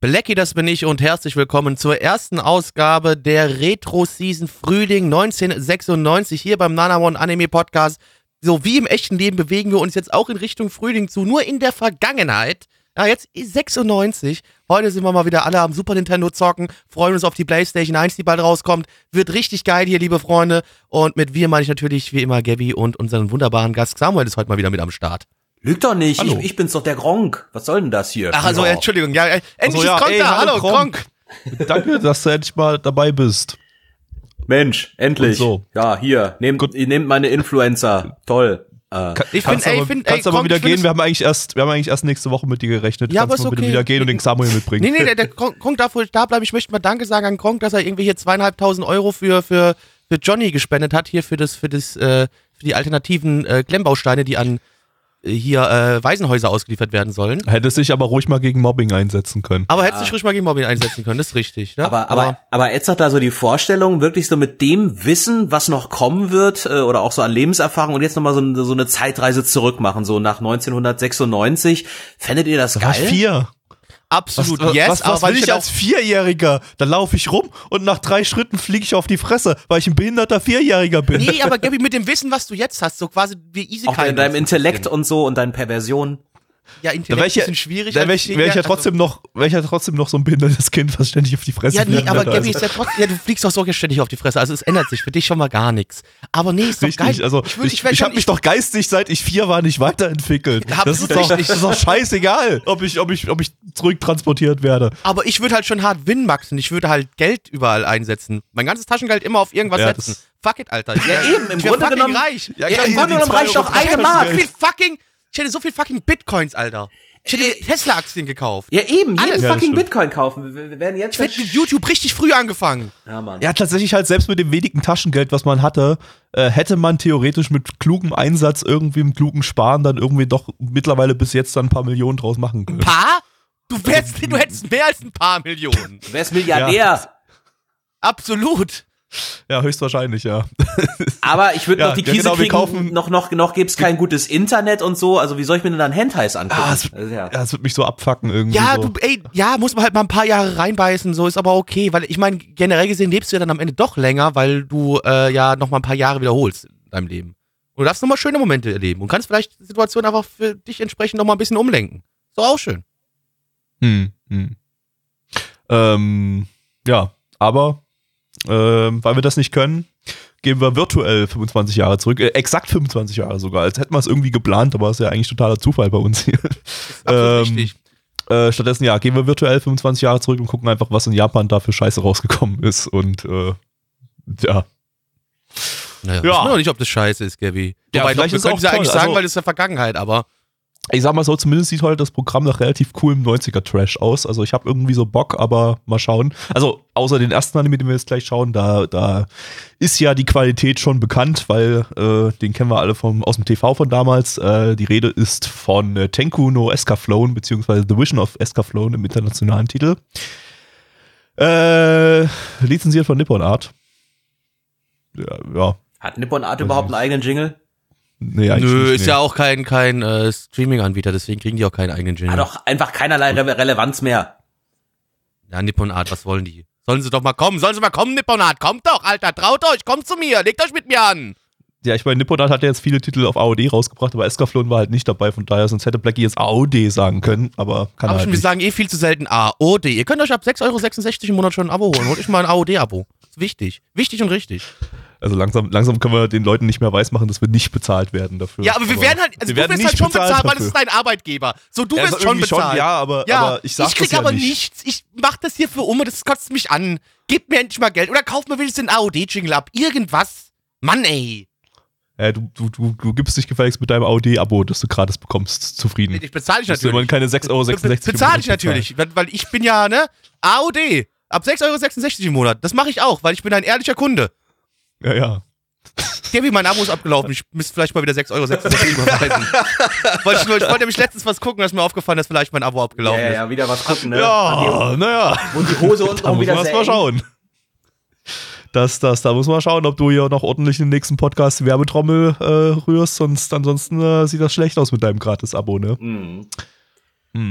Blackie, das bin ich und herzlich willkommen zur ersten Ausgabe der Retro-Season Frühling 1996 hier beim Nana One Anime Podcast. So wie im echten Leben bewegen wir uns jetzt auch in Richtung Frühling zu, nur in der Vergangenheit. Ja, jetzt ist 96. Heute sind wir mal wieder alle am Super Nintendo zocken, freuen uns auf die PlayStation 1, die bald rauskommt. Wird richtig geil hier, liebe Freunde. Und mit wir meine ich natürlich wie immer Gabby und unseren wunderbaren Gast Samuel ist heute mal wieder mit am Start. Lügt doch nicht, ich, ich bin's doch der Gronk. Was soll denn das hier? Ach, also, Ja. Entschuldigung, ja, äh, endlich ja, ist Gronk ey, da. hallo, Gronk. Gronk. Danke, dass du endlich mal dabei bist. Mensch, endlich. Und so. Ja, hier, nehmt, Gut. ihr nehmt meine Influencer. Toll. Äh, Ich kannst find, ey, aber, ich find, ey, kannst aber Gronk, wieder ich gehen. Wir haben eigentlich erst, wir haben eigentlich erst nächste Woche mit dir gerechnet. Ja, kannst aber du mal ist bitte okay. wieder gehen und den Samuel mitbringen. Nee, nee, der, der Gronk darf wohl da bleiben. Ich möchte mal Danke sagen an Gronk, dass er irgendwie hier zweieinhalbtausend Euro für, für, für Johnny gespendet hat, hier für das, für das, äh, für die alternativen äh, Klemmbausteine, die an hier äh, Waisenhäuser ausgeliefert werden sollen. Hätte sich aber ruhig mal gegen Mobbing einsetzen können. Aber hätte sich ruhig mal gegen Mobbing einsetzen können, das ist richtig. Ne? aber, aber, aber jetzt hat da so die Vorstellung, wirklich so mit dem Wissen, was noch kommen wird, äh, oder auch so an Lebenserfahrung und jetzt nochmal so, eine- so eine Zeitreise zurück machen, so nach 1996. Fändet ihr das Da war ich geil? vier. Absolut was, yes, was, aber was weil will ich als Vierjähriger? Da laufe ich rum und nach drei Schritten fliege ich auf die Fresse, weil ich ein behinderter Vierjähriger bin. Nee, aber Gabby, mit dem Wissen, was du jetzt hast, so quasi wie easy Auch in deinem Intellekt und so und deinen Perversionen. Ja, Intellekt wäre ist ich, ein bisschen schwierig. da als wär ich, wär ich ja also- trotzdem noch, wär ich ja trotzdem noch so ein behindertes Kind, was ständig auf die Fresse Ja, nee, fliegt, aber Alter. Gabby ist ja trotzdem, ja, du fliegst doch so ständig auf die Fresse, also es ändert sich für dich schon mal gar nichts. Aber nee, ist doch Richtig, geil. also ich, ich, ich, ich habe mich doch geistig, seit ich vier war, nicht weiterentwickelt. Das ist, doch, das ist doch scheißegal, ob ich, ob ich, ob ich zurücktransportiert werde. Aber ich würde halt schon hart Win maxen. Ich würde halt Geld überall einsetzen. Mein ganzes Taschengeld immer auf irgendwas Ja, setzen. Fuck it, Alter. Ja, eben, im Grunde genommen- reich. Ja, Ja, im Grunde genommen reicht doch eine Mark. viel fucking, ich hätte so viel fucking Bitcoins, Alter. Ich hätte Tesla-Aktien gekauft. Ja, eben, Alles. jeden Ja, fucking stimmt. Bitcoin kaufen. Wir, wir werden jetzt. Ich hätte mit YouTube richtig früh angefangen. ja, Mann. Ja, tatsächlich halt selbst mit dem wenigen Taschengeld, was man hatte, äh, hätte man theoretisch mit klugem Einsatz, irgendwie mit klugem Sparen dann irgendwie doch mittlerweile bis jetzt dann ein paar Millionen draus machen können. Paar? Du, wärst, du hättest mehr als ein paar Millionen. Du wärst Milliardär. Absolut. Ja, höchstwahrscheinlich, ja. Aber ich würde Ja, noch die ja, Krise genau, wir kriegen, kaufen- noch, noch, noch gibt's kein gutes Internet und so. Also wie soll ich mir denn dann Hentais angucken? Ah, es, Also, ja, es wird mich so abfacken irgendwie. Ja, so. du, ey, ja, muss man halt mal ein paar Jahre reinbeißen, so ist aber okay, weil ich meine, generell gesehen lebst du ja dann am Ende doch länger, weil du äh, ja noch mal ein paar Jahre wiederholst in deinem Leben. Und du darfst noch mal schöne Momente erleben und kannst vielleicht die Situation einfach für dich entsprechend noch mal ein bisschen umlenken. So auch schön. Hm, hm. Ähm, ja, aber ähm, weil wir das nicht können, gehen wir virtuell 25 Jahre zurück. Äh, exakt 25 Jahre sogar. Als hätten wir es irgendwie geplant, aber ist ja eigentlich totaler Zufall bei uns hier. Ähm, richtig. Äh, stattdessen, ja, gehen wir virtuell 25 Jahre zurück und gucken einfach, was in Japan da für Scheiße rausgekommen ist. Und äh, ja. Naja, ja. Ich weiß noch nicht, ob das scheiße ist, Gabby. Ja, Wobei, doch, vielleicht wir ist können auch es ja toll. eigentlich sagen, Also- weil das ist ja Vergangenheit, aber Ich sag mal so, zumindest sieht heute das Programm nach relativ coolem 90er-Trash aus. Also ich habe irgendwie so Bock, aber mal schauen. Also außer den ersten Anime, den wir jetzt gleich schauen, da, da ist ja die Qualität schon bekannt, weil äh, den kennen wir alle vom, aus dem TV von damals. Äh, die Rede ist von äh, Tenku no Escaflowne, beziehungsweise The Vision of Escaflowne im internationalen Titel. Äh, lizenziert von Nippon Art. Ja, ja. Hat Nippon Art überhaupt einen eigenen Jingle? Nee, nö, nicht, ist nee. ja auch kein, kein äh, Streaming-Anbieter, deswegen kriegen die auch keinen eigenen Jingle. Hat doch einfach keinerlei Re Relevanz mehr. Ja, Nippon Art, was wollen die? Sollen sie doch mal kommen, sollen sie mal kommen, Nippon Art, kommt doch, Alter, traut euch, kommt zu mir, legt euch mit mir an. Ja, ich meine, Nippon hat ja jetzt viele Titel auf AOD rausgebracht, aber Escaflowne war halt nicht dabei, von daher, sonst hätte Blackie jetzt AOD sagen können, aber kann er Aber halt schon, wir nicht. sagen eh viel zu selten AOD. Ihr könnt euch ab 6,66 Euro im Monat schon ein Abo holen. Holt euch mal ein AOD-Abo. Ist wichtig. Wichtig und richtig. Also langsam, langsam können wir den Leuten nicht mehr weismachen, dass wir nicht bezahlt werden dafür. Ja, aber wir werden halt, also wir du wirst halt schon bezahlt bezahlt, weil das dafür. ist dein Arbeitgeber. So, du Ja, wirst also schon bezahlt. schon, ja, aber- aber ich sag krieg das ja aber nicht. nichts. Ich mach das hier für Umme, das kotzt mich an. Gib mir endlich mal Geld. Oder kauf mir wenigstens den AOD-Jingle ab. Irgendwas. Mann, ey. Ja, du, du, du, du gibst dich gefälligst mit deinem AOD-Abo, das du gratis bekommst, zufrieden. Ich bezahle ich Musst du natürlich. immer keine 6,66 Euro bezahle ich natürlich, weil, weil ich bin ja, ne, AOD. Ab 6,66 Euro im Monat. Das mache ich auch, weil ich bin ein ehrlicher Kunde. Ja, ja. Kevin, mein Abo ist abgelaufen. Ich müsste vielleicht mal wieder 6,66 Euro überweisen. wollte ich, ich wollte nämlich letztens was gucken, da ist mir aufgefallen, dass vielleicht mein Abo abgelaufen Ja, ist. ja, wieder was gucken, ne? Ja, naja. Und die Hose unten muss wieder man erst sehr mal schauen. Das, das, da muss man schauen, ob du hier noch ordentlich in den nächsten Podcast die Werbetrommel äh, rührst, sonst ansonsten äh, sieht das schlecht aus mit deinem Gratis-Abo, ne? Mhm.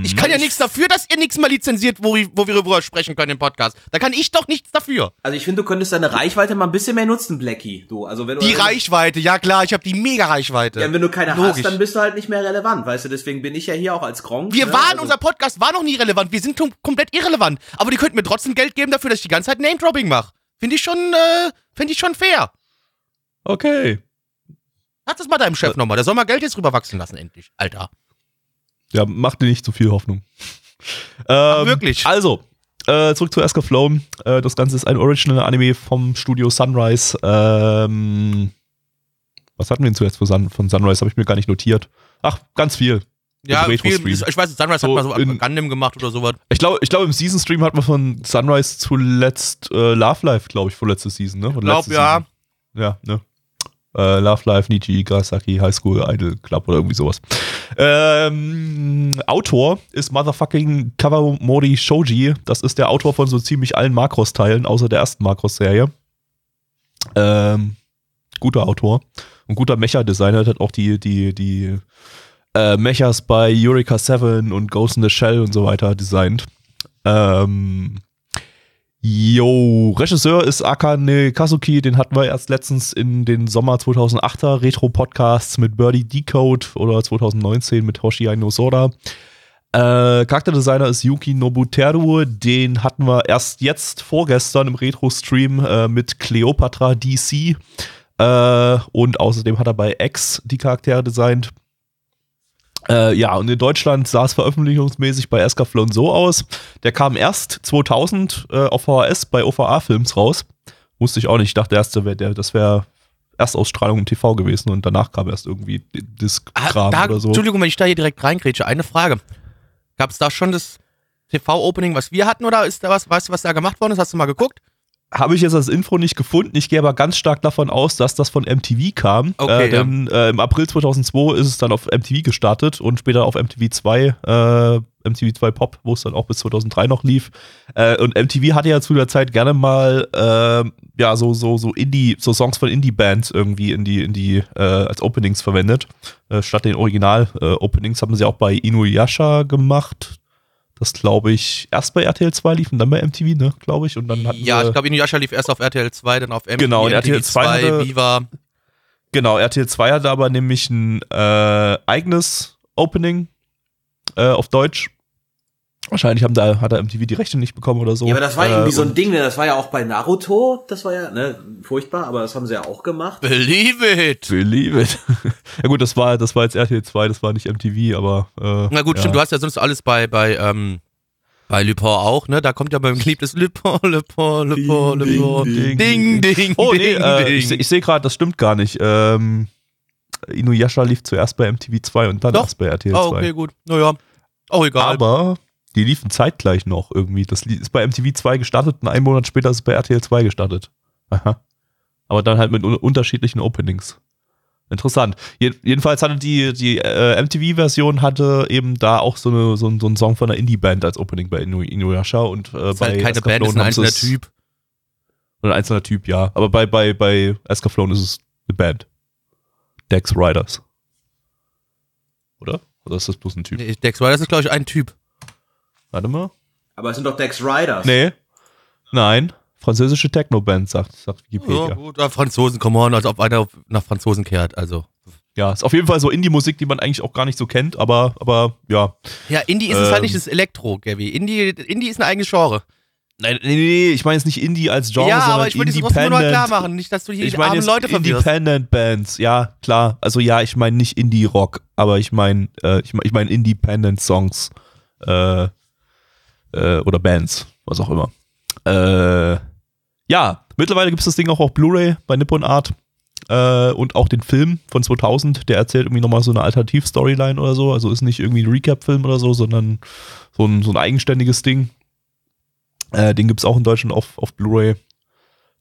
Ich kann ja nichts dafür, dass ihr nichts mal lizenziert, wo, ich- wo wir darüber sprechen können im Podcast. Da kann ich doch nichts dafür. Also ich finde, du könntest deine Reichweite mal ein bisschen mehr nutzen, Blackie. Du, also wenn du Die Reichweite, ja klar, ich habe die Mega-Reichweite. Ja, wenn du keine Logisch. hast, dann bist du halt nicht mehr relevant, weißt du? Deswegen bin ich ja hier auch als Gronk. Wir ne? waren, also, unser Podcast war noch nie relevant. Wir sind kom- komplett irrelevant. Aber die könnten mir trotzdem Geld geben dafür, dass ich die ganze Zeit Name-Dropping mache. Finde ich schon, äh, finde ich schon fair. Okay. Sag das mal deinem Chef nochmal. Der soll mal Geld jetzt rüberwachsen lassen, endlich. Alter. Ja, mach dir nicht zu viel Hoffnung. Ähm, wirklich? Also, äh, zurück zu Asker Flow. Äh, das Ganze ist ein Original-Anime vom Studio Sunrise. Ähm, was hatten wir denn von, Sun, von Sunrise? Habe ich mir gar nicht notiert. Ach, ganz viel. Ja, viel, ich weiß, Sunrise So hat mal so in- Gundam gemacht oder sowas. Ich glaube, ich glaub, im Season-Stream hat man von Sunrise zuletzt äh, Love Life, glaube ich, vorletzte Season, ne? Oder Ich glaube, ja. Season. Ja, ne? Äh, Love Life, Nichi, Gasaki, High School, Idol Club oder irgendwie sowas. Ähm, Autor ist Motherfucking Kawamori Shoji. Das ist der Autor von so ziemlich allen Makros-Teilen, außer der ersten Makros-Serie. Ähm, guter Autor. Und guter Mecha-Designer hat auch die, die, die äh, Mechas bei Eureka 7 und Ghost in the Shell und so weiter designt. Ähm, Jo, Regisseur ist Akane Kazuki, den hatten wir erst letztens in den Sommer 2008er Retro-Podcasts mit Birdie Decode oder 2019 mit Hoshiai Soda. Äh, Charakterdesigner ist Yuki Nobuteru, den hatten wir erst jetzt vorgestern im Retro-Stream äh, mit Cleopatra DC. Äh, und außerdem hat er bei X die Charaktere designt. Äh, ja, und in Deutschland sah es veröffentlichungsmäßig bei Escaflowne so aus. Der kam erst 2000 äh, auf VHS bei OVA-Films raus. Wusste ich auch nicht. Ich dachte erst, das wäre Erstausstrahlung im TV gewesen und danach kam erst irgendwie Disc-Kram Ah, oder so. Entschuldigung, wenn ich da hier direkt reingrätsche. Eine Frage. Gab es da schon das TV-Opening, was wir hatten, oder ist da was, weißt du, was da gemacht worden ist? Hast du mal geguckt? Habe ich jetzt als Info nicht gefunden. Ich gehe aber ganz stark davon aus, dass das von MTV kam. Okay, äh, denn äh, im April 2002 ist es dann auf MTV gestartet und später auf MTV 2, äh, MTV 2 Pop, wo es dann auch bis 2003 noch lief. Äh, und MTV hatte ja zu der Zeit gerne mal äh, ja so so so Indie, so Songs von Indie-Bands irgendwie in die in die äh, als Openings verwendet. Statt den Original-Openings haben sie auch bei Inuyasha gemacht. Das glaube ich erst bei RTL 2 lief und dann bei MTV, ne, glaube ich. Und dann hatten Ja, ich glaube, Inuyasha lief erst auf RTL 2, dann auf MTV, Genau, und RTL 2 hatte- Viva. Genau, RTL 2 hatte aber nämlich ein äh, eigenes Opening äh, auf Deutsch. Wahrscheinlich haben da, hat er MTV die Rechte nicht bekommen oder so. Ja, aber das war äh, irgendwie so ein Ding, ne? Das war ja auch bei Naruto, das war ja, ne, furchtbar, aber das haben sie ja auch gemacht. Believe it! Believe it. ja gut, das war, das war jetzt RTL 2, das war nicht MTV, aber äh, Na gut, ja. stimmt, du hast ja sonst alles bei, bei, ähm, bei Lupin auch, ne? Da kommt ja beim geliebtes Lupin, Lupin, Lupin, Lupin. Ding, ding, Oh nee, ding, äh, ding. ich, ich sehe gerade, das stimmt gar nicht. Ähm, Inuyasha lief zuerst bei MTV 2 und dann Doch. erst bei RTL 2. oh, okay, gut. Naja, auch egal. Aber die liefen zeitgleich noch irgendwie. Das ist bei MTV 2 gestartet und einen Monat später ist es bei RTL 2 gestartet. Aha. Aber dann halt mit un unterschiedlichen Openings. Interessant. Je jedenfalls hatte die, die äh, MTV-Version hatte eben da auch so, eine, so, ein- so einen Song von einer Indie-Band als Opening bei Inu Inuyasha und äh, ist bei halt keine Band, ist ein einzelner Typ. Ein einzelner Typ, ja. Aber bei, bei, bei Escaflowne ist es eine Band. Dex Riders. Oder? Oder ist das bloß ein Typ? Nee, Dex Rider ist, glaube ich, ein Typ. Warte mal. Aber es sind doch Dex Riders. Nee. Nein. Französische Techno-Band, sagt, sagt Ja, Wikipedia. gut, ja, Franzosen, come on, als ob einer nach Franzosen kehrt, also. Ja, ist auf jeden Fall so Indie-Musik, die man eigentlich auch gar nicht so kennt, aber, aber ja. Ja, Indie ist es Ähm. halt nicht das Elektro, Gabby. Indie, Indie ist ein eigenes Genre. Nein, nee, nee, ich meine jetzt nicht Indie als Genre, ja, sondern aber ich es trotzdem nur mal Independent. klar machen, nicht, dass du hier ich die meine armen jetzt Leute verwirrst. Independent Bands, ja, klar. Also ja, ich meine nicht Indie-Rock, aber ich meine äh, ich mein, ich mein Independent Songs äh, äh, oder Bands, was auch immer. Äh, ja, mittlerweile gibt es das Ding auch auf Blu-ray bei Nippon Art. Äh, und auch den Film von 2000, der erzählt irgendwie nochmal so eine Alternativ-Storyline oder so. Also ist nicht irgendwie ein Recap-Film oder so, sondern so ein, so ein eigenständiges Ding. Äh, den gibt es auch in Deutschland auf, auf Blu-ray.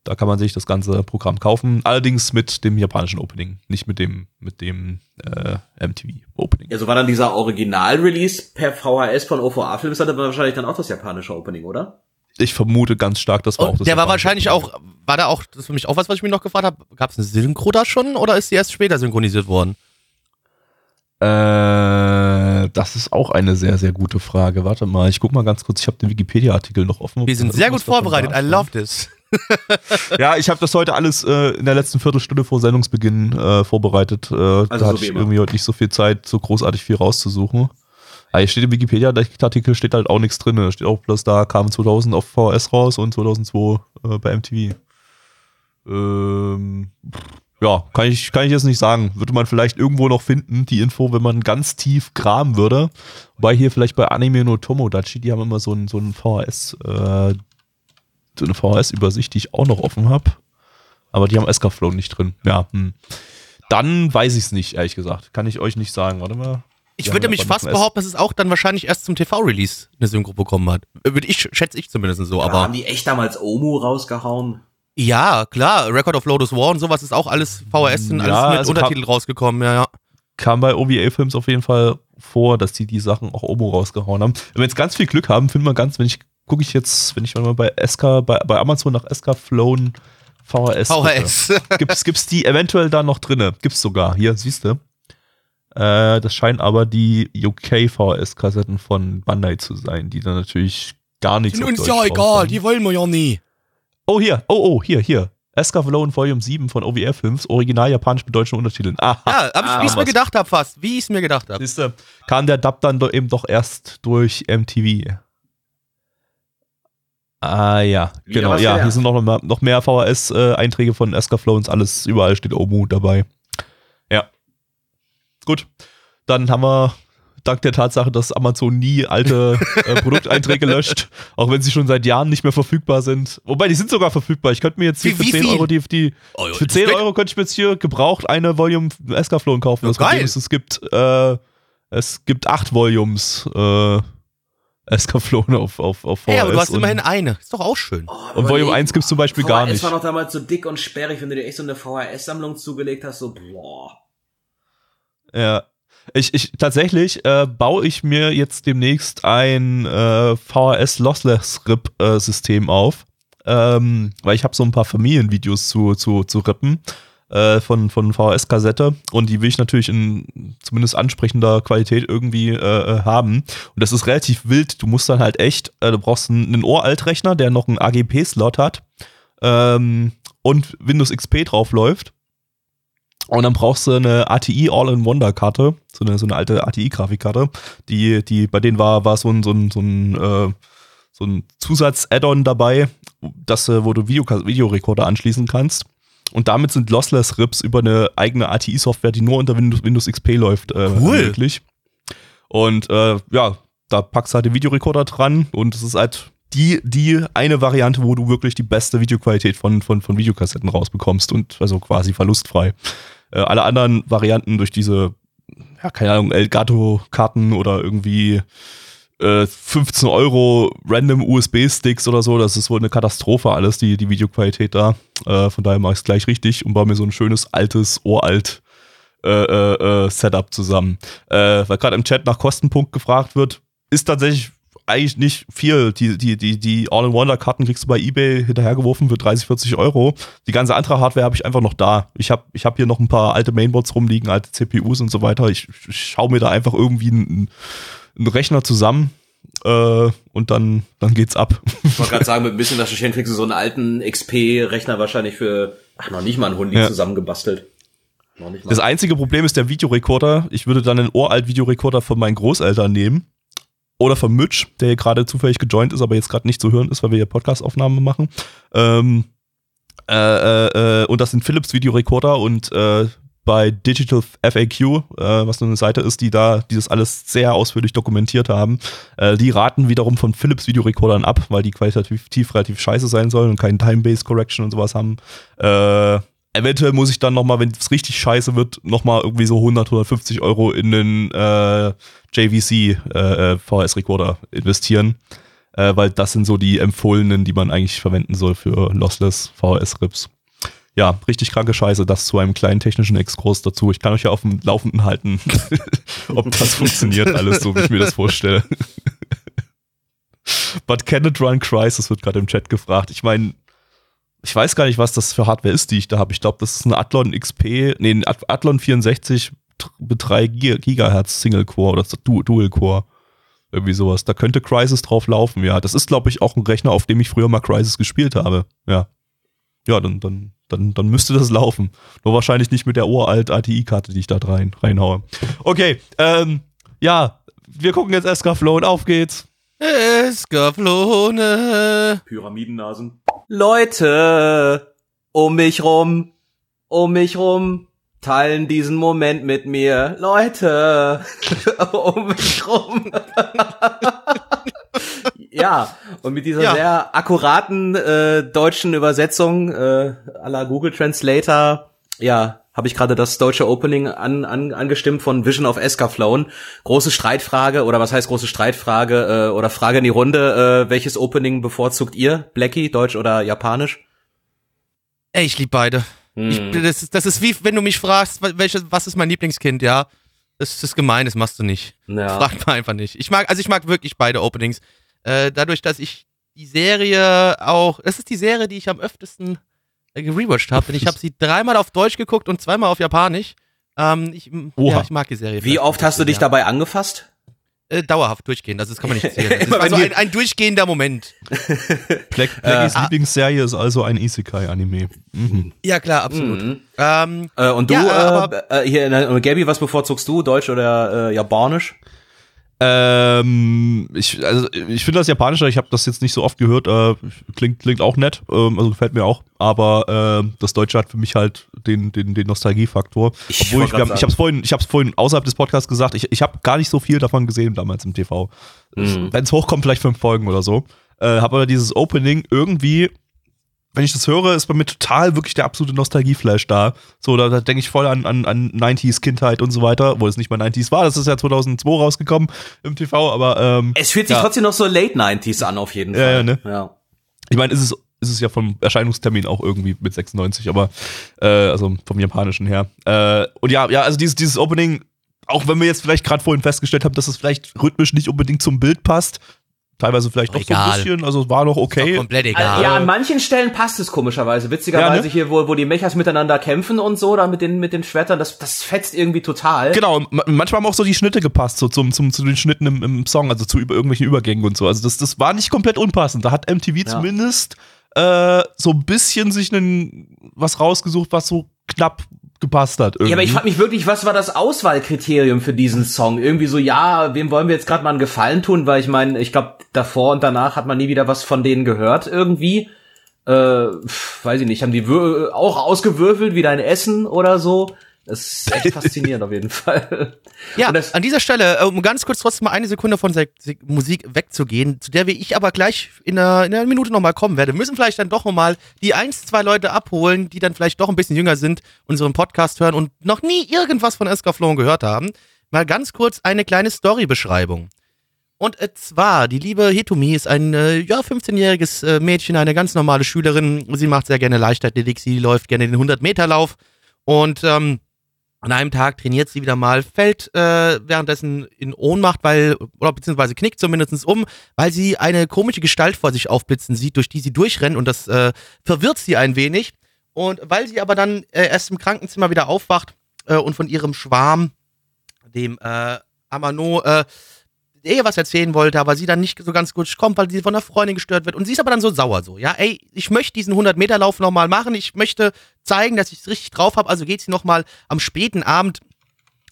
Da kann man sich das ganze Programm kaufen. Allerdings mit dem japanischen Opening, nicht mit dem, mit dem äh, MTV-Opening. Ja, so war dann dieser Original-Release per VHS von OVA-Films, hatte wahrscheinlich dann auch das japanische Opening, oder? Ich vermute ganz stark, das war Und auch das der war wahrscheinlich Opening. auch, war da auch, das ist für mich auch was, was ich mich noch gefragt habe, gab es eine Synchro da schon oder ist die erst später synchronisiert worden? Äh, das ist auch eine sehr, sehr gute Frage. Warte mal, ich guck mal ganz kurz. Ich habe den Wikipedia-Artikel noch offen. Wir sind sehr gut vorbereitet, I love this. Ja, ich habe das heute alles äh, in der letzten Viertelstunde vor Sendungsbeginn äh, vorbereitet. Äh, da so hatte ich immer. irgendwie heute nicht so viel Zeit, so großartig viel rauszusuchen. Aber hier steht im Wikipedia-Artikel steht halt auch nichts drin. Da steht auch bloß da, kam 2000 auf VHS raus und 2002 äh, bei MTV. Ähm, ja, kann ich, kann ich jetzt nicht sagen. Würde man vielleicht irgendwo noch finden, die Info, wenn man ganz tief graben würde. Wobei hier vielleicht bei Anime no Tomodachi, die haben immer so ein, so ein VHS, äh, eine VHS-Übersicht, die ich auch noch offen habe. Aber die haben Escaflow nicht drin. Ja, hm. Dann weiß ich es nicht, ehrlich gesagt. Kann ich euch nicht sagen. Warte mal. Ich würde aber fast behaupten, dass es auch dann wahrscheinlich erst zum TV-Release eine Synchro bekommen hat. Würde ich, schätze ich zumindest so, Aber aber. haben die echt damals Omu rausgehauen? Ja, klar, Record of Lotus War und sowas ist auch alles VHS und alles Ja, mit also Untertitel rausgekommen, ja, ja. kam bei OVA-Films auf jeden Fall vor, dass die die Sachen auch Omo rausgehauen haben. Wenn wir jetzt ganz viel Glück haben, finden wir ganz, wenn ich, gucke ich jetzt, wenn ich mal bei SK, bei, bei Amazon nach SK Flown VHS. VHS. Gibt's, gibt's die eventuell da noch drinne? Gibt's sogar. Hier, siehst du. Äh, das scheinen aber die UK VHS-Kassetten von Bandai zu sein, die dann natürlich gar nichts auf Deutsch rauskommen. wollen wir ja nie. Oh, hier. Oh, oh, hier, hier. Escaflown Volume 7 von OVR-Films, original japanisch mit deutschen Untertiteln. Aha. Ja, hab ich, Ah, wie ich es mir gedacht habe fast. Wie ich es mir gedacht habe. Siehste, kam der Dub dann doch eben doch erst durch MTV. Ah ja, genau. Ja, hier sind noch mehr, noch mehr VHS-Einträge von Escaflowns, alles, überall steht Omu dabei. Ja. Gut. Dann haben wir, dank der Tatsache, dass Amazon nie alte äh, Produkteinträge löscht, auch wenn sie schon seit Jahren nicht mehr verfügbar sind. Wobei, die sind sogar verfügbar. Ich könnte mir jetzt hier Wie- für wie 10 viel? Euro die, die Oh, für das 10 geht. Euro könnte ich mir jetzt hier gebraucht eine Volume Escaflown kaufen. Ja, das Problem geil. ist, es gibt, äh, es gibt acht Volumes äh, Escaflown auf, auf, auf VHS. Ey, aber du hast immerhin eine. Ist doch auch schön. Oh, Und Volume 1 gibt's zum Beispiel VHS gar nicht. war noch damals so dick und sperrig, wenn du dir echt so eine VHS-Sammlung zugelegt hast, so, boah. Ja. Ich, ich, tatsächlich äh, baue ich mir jetzt demnächst ein äh, VHS Lossless RIP äh, System auf, ähm, weil ich habe so ein paar Familienvideos zu, zu, zu rippen äh, von, von VHS-Kassette und die will ich natürlich in zumindest ansprechender Qualität irgendwie äh, äh, haben. Und das ist relativ wild. Du musst dann halt echt, äh, du brauchst einen, einen Uraltrechner, der noch einen AGP-Slot hat ähm, und Windows XP drauf läuft. Und dann brauchst du eine ATI All-in-Wonder-Karte, so eine, so eine alte ATI-Grafikkarte. Die, die, bei denen war, war so ein, so ein, so ein, äh, so ein Zusatz-Add-on dabei, das, äh, wo du Video, Videorekorder anschließen kannst. Und damit sind Lossless Rips über eine eigene ATI-Software, die nur unter Windows, Windows XP läuft, äh, Cool. möglich. Und äh, ja, da packst du halt den Videorekorder dran und es ist halt die, die eine Variante, wo du wirklich die beste Videoqualität von, von, von Videokassetten rausbekommst und also quasi verlustfrei. Äh, alle anderen Varianten durch diese, ja, keine Ahnung, Elgato-Karten oder irgendwie äh, 15 Euro random USB-Sticks oder so, das ist wohl eine Katastrophe alles, die, die Videoqualität da. Äh, von daher mache ich es gleich richtig und baue mir so ein schönes, altes, uralt äh, äh, äh, Setup zusammen. Äh, weil gerade im Chat nach Kostenpunkt gefragt wird, ist tatsächlich eigentlich nicht viel. Die, die, die, die All-in-Wonder-Karten kriegst du bei Ebay hinterhergeworfen für 30, 40 Euro. Die ganze andere Hardware habe ich einfach noch da. Ich habe ich hab hier noch ein paar alte Mainboards rumliegen, alte CPUs und so weiter. Ich, ich schaue mir da einfach irgendwie einen, einen Rechner zusammen äh, und dann, dann geht's ab. Ich wollte gerade sagen, mit ein bisschen Recherchieren kriegst du so einen alten XP-Rechner wahrscheinlich für, ach, noch nicht mal einen Hundi Ja. zusammengebastelt. Noch nicht mal. Das einzige Problem ist der Videorekorder. Ich würde dann einen uralt-Videorekorder von meinen Großeltern nehmen. Oder von Mitch, der hier gerade zufällig gejoint ist, aber jetzt gerade nicht zu hören ist, weil wir hier Podcast-Aufnahmen machen. Ähm, äh, äh, äh, und das sind Philips Videorekorder und äh, bei Digital FAQ, äh, was eine Seite ist, die da dieses alles sehr ausführlich dokumentiert haben, äh, die raten wiederum von Philips Videorekordern ab, weil die qualitativ tief relativ scheiße sein sollen und keinen Time-Based Correction und sowas haben. Äh, eventuell muss ich dann nochmal, wenn es richtig scheiße wird, nochmal irgendwie so 100, 150 Euro in den äh, JVC äh, äh VHS-Recorder investieren. Weil das sind so die empfohlenen, die man eigentlich verwenden soll für Lossless VHS-Rips. Ja, richtig kranke Scheiße, das zu einem kleinen technischen Exkurs dazu. Ich kann euch ja auf dem Laufenden halten, ob das funktioniert alles so, wie ich mir das vorstelle. But can it run Crisis wird gerade im Chat gefragt. Ich meine, ich weiß gar nicht, was das für Hardware ist, die ich da habe. Ich glaube, das ist ein Athlon XP, nee, ein Athlon 64 mit 3 Gigahertz Single Core oder Dual Core. Irgendwie sowas. Da könnte Crisis drauf laufen, ja. Das ist, glaube ich, auch ein Rechner, auf dem ich früher mal Crisis gespielt habe. Ja. Ja, dann, dann, dann, dann müsste das laufen. Nur wahrscheinlich nicht mit der uralt ATI-Karte, die ich da rein, reinhaue. Okay, ähm, ja, wir gucken jetzt Escaflow und auf geht's. Escaflone. Pyramidennasen. Leute um mich rum, um mich rum, teilen diesen Moment mit mir. Leute um mich rum. ja, und mit dieser ja. sehr akkuraten äh, deutschen Übersetzung äh, aller Google Translator, ja, habe ich gerade das deutsche Opening an, an, angestimmt von Vision of Escaflown. Große Streitfrage, oder was heißt große Streitfrage, äh, oder Frage in die Runde, äh, welches Opening bevorzugt ihr? Blackie, Deutsch oder Japanisch? Ey, ich liebe beide. Hm. Ich, das, ist, das ist wie, wenn du mich fragst, welches, was ist mein Lieblingskind, ja? Das ist gemein, das machst du nicht. Ja. Fragt man einfach nicht. Ich mag, also ich mag wirklich beide Openings. Äh, dadurch, dass ich die Serie auch, das ist die Serie, die ich am öftesten äh, gerewatcht habe. ich habe sie dreimal auf Deutsch geguckt und zweimal auf Japanisch. Ähm, ich, ja, ich mag die Serie. Wie oft hast du dich ja. dabei angefasst? Äh, dauerhaft durchgehen, das, kann man nicht zählen. Das ist also ein, ein, durchgehender Moment. Black, Blackies äh, Lieblingsserie ist also ein Isekai-Anime. Mhm. Ja, klar, absolut. Mhm. Ähm, äh, und du, ja, äh, äh hier, in, Gabi, was bevorzugst du, Deutsch oder äh, Japanisch? Ähm, ich, also ich finde das Japanische, ich habe das jetzt nicht so oft gehört, äh, klingt, klingt auch nett, ähm, also gefällt mir auch, aber äh, das Deutsche hat für mich halt den, den, den Nostalgiefaktor. Ich Obwohl ich, ich habe es vorhin, ich hab's vorhin außerhalb des Podcasts gesagt, ich, ich habe gar nicht so viel davon gesehen damals im TV. Mhm. Wenn es hochkommt, vielleicht fünf Folgen oder so. Äh, habe aber dieses Opening irgendwie wenn ich das höre, ist bei mir total wirklich der absolute Nostalgieflash da. So, da, da denke ich voll an, an, an 90s Kindheit und so weiter, wo es nicht mal 90s war. Das ist ja 2002 rausgekommen im TV, aber ähm, Es fühlt sich ja. trotzdem noch so Late 90s an, auf jeden Fall. Ja, ja, ne? ja. Ich meine, ist es ist es ja vom Erscheinungstermin auch irgendwie mit 96, aber äh, also vom japanischen her. Äh, und ja, ja, also dieses, dieses Opening, auch wenn wir jetzt vielleicht gerade vorhin festgestellt haben, dass es vielleicht rhythmisch nicht unbedingt zum Bild passt, teilweise vielleicht doch egal. so ein bisschen, also es war noch okay. Ist komplett egal. Ja, an manchen Stellen passt es komischerweise. Witzigerweise ja, ne? hier, wo, wo die Mechas miteinander kämpfen und so, da mit den, mit den Schwertern, das, das fetzt irgendwie total. Genau, manchmal haben auch so die Schnitte gepasst, so zum, zum, zu den Schnitten im, im Song, also zu über, irgendwelchen Übergängen und so. Also das, das war nicht komplett unpassend. Da hat MTV ja. zumindest äh, so ein bisschen sich einen, was rausgesucht, was so knapp gepasst hat. Irgendwie. Ja, aber ich frage mich wirklich, was war das Auswahlkriterium für diesen Song? Irgendwie so, ja, wem wollen wir jetzt gerade mal einen Gefallen tun? Weil ich meine, ich glaube, davor und danach hat man nie wieder was von denen gehört irgendwie. Äh, weiß ich nicht, haben die auch ausgewürfelt wie dein Essen oder so? Das ist echt faszinierend auf jeden Fall. Ja, an dieser Stelle, äh, um ganz kurz trotzdem mal eine Sekunde von Musik wegzugehen, zu der ich aber gleich in einer, in einer Minute nochmal kommen werde, müssen vielleicht dann doch nochmal die eins, zwei Leute abholen, die dann vielleicht doch ein bisschen jünger sind, unseren Podcast hören und noch nie irgendwas von Escaflowne gehört haben. Mal ganz kurz eine kleine Story-Beschreibung. Und zwar, die liebe Hitomi ist ein äh, ja, 15-jähriges äh, Mädchen, eine ganz normale Schülerin. Sie macht sehr gerne Leichtathletik, sie läuft gerne den 100-Meter-Lauf und ähm, an einem Tag trainiert sie wieder mal, fällt äh, währenddessen in Ohnmacht, weil, oder beziehungsweise knickt zumindest um, weil sie eine komische Gestalt vor sich aufblitzen sieht, durch die sie durchrennt und das äh, verwirrt sie ein wenig. Und weil sie aber dann äh, erst im Krankenzimmer wieder aufwacht äh, und von ihrem Schwarm, dem äh, Amano, ihr was erzählen wollte, aber sie dann nicht so ganz gut kommt, weil sie von einer Freundin gestört wird. Und sie ist aber dann so sauer so, ja, ey, ich möchte diesen 100-Meter-Lauf nochmal machen, ich möchte zeigen, dass ich es richtig drauf habe, also geht sie nochmal am späten Abend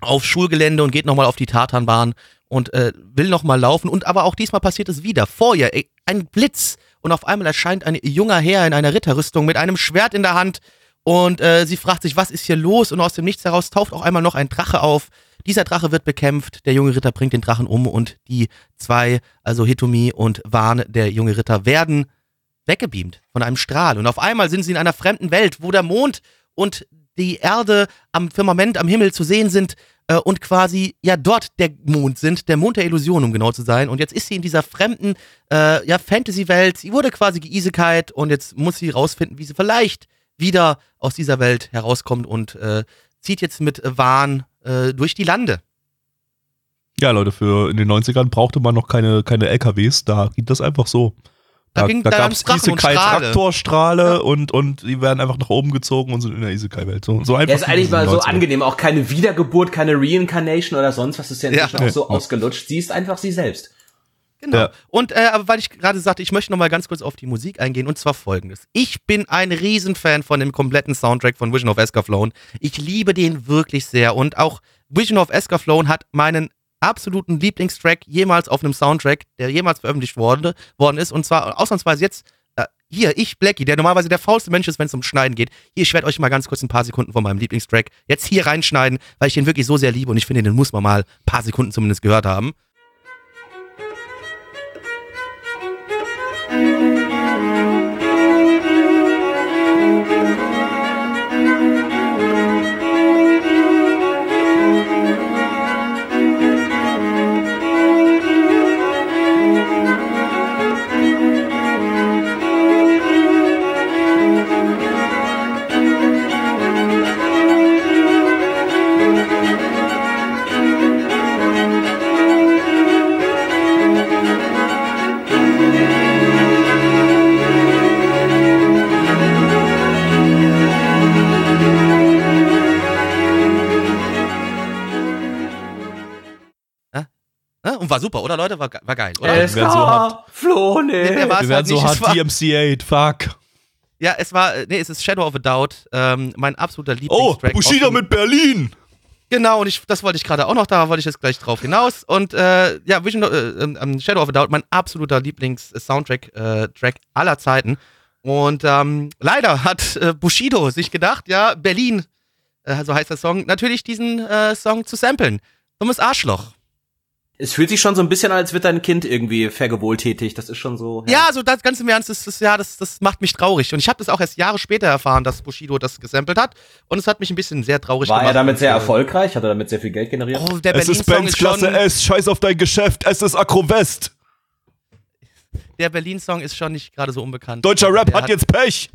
aufs Schulgelände und geht nochmal auf die Tatanbahn und äh, will nochmal laufen. Und aber auch diesmal passiert es wieder. Vor ihr, ey, ein Blitz und auf einmal erscheint ein junger Herr in einer Ritterrüstung mit einem Schwert in der Hand und äh, sie fragt sich, was ist hier los? Und aus dem Nichts heraus taucht auch einmal noch ein Drache auf, dieser Drache wird bekämpft, der junge Ritter bringt den Drachen um und die zwei, also Hitomi und Wan, der junge Ritter, werden weggebeamt von einem Strahl. Und auf einmal sind sie in einer fremden Welt, wo der Mond und die Erde am Firmament, am Himmel zu sehen sind äh, und quasi ja dort der Mond sind, der Mond der Illusion, um genau zu sein. Und jetzt ist sie in dieser fremden äh, ja, Fantasy-Welt. Sie wurde quasi geisekalt und jetzt muss sie rausfinden, wie sie vielleicht wieder aus dieser Welt herauskommt und äh, zieht jetzt mit Wahn äh, durch die Lande. Ja, Leute, für in den 90ern brauchte man noch keine, keine LKWs, da geht das einfach so. Da, da, da gab es Isekai-Traktorstrahle ja. und, und die werden einfach nach oben gezogen und sind in der Isekai-Welt. So, so einfach. Ja, ist eigentlich mal so angenehm. Auch keine Wiedergeburt, keine Reincarnation oder sonst was. ist ja inzwischen ja. auch so ja. ausgelutscht. Sie ist einfach sie selbst. Genau. Ja. Und äh, aber weil ich gerade sagte, ich möchte noch mal ganz kurz auf die Musik eingehen und zwar folgendes. Ich bin ein Riesenfan von dem kompletten Soundtrack von Vision of Escaflowne. Ich liebe den wirklich sehr und auch Vision of Escaflowne hat meinen absoluten Lieblingstrack jemals auf einem Soundtrack, der jemals veröffentlicht wurde, worden ist. Und zwar ausnahmsweise jetzt äh, hier, ich, Blackie, der normalerweise der faulste Mensch ist, wenn es um Schneiden geht. Hier, ich werde euch mal ganz kurz ein paar Sekunden von meinem Lieblingstrack jetzt hier reinschneiden, weil ich den wirklich so sehr liebe und ich finde, den muss man mal ein paar Sekunden zumindest gehört haben. Oder Leute? War, war geil, oder? Es war so hart. Flo, nee. nee Wir werden halt so hart DMC8, fuck. Ja, es war, nee, es ist Shadow of a Doubt, ähm, mein absoluter Lieblingstrack. Oh, Bushido mit Berlin! Genau, und ich, das wollte ich gerade auch noch, da wollte ich jetzt gleich drauf hinaus. Und äh, ja, Vision, äh, äh, Shadow of a Doubt, mein absoluter Lieblings-Soundtrack äh, Track aller Zeiten. Und ähm, leider hat äh, Bushido sich gedacht, ja, Berlin, äh, so heißt der Song, natürlich diesen äh, Song zu samplen. Dummes Arschloch. Es fühlt sich schon so ein bisschen an, als wird dein Kind irgendwie vergewohltätigt. Das ist schon so. Ja, ja so das ganz im Ernst, das, das, ja, das, das macht mich traurig. Und ich habe das auch erst Jahre später erfahren, dass Bushido das gesampelt hat. Und es hat mich ein bisschen sehr traurig War gemacht. War er damit sehr erfolgreich? Hat er damit sehr viel Geld generiert? Oh, der es ist Benz Klasse S, scheiß auf dein Geschäft, es ist Acro-West. Der Berlin-Song ist schon nicht gerade so unbekannt. Deutscher Rap hat, hat, jetzt Pech.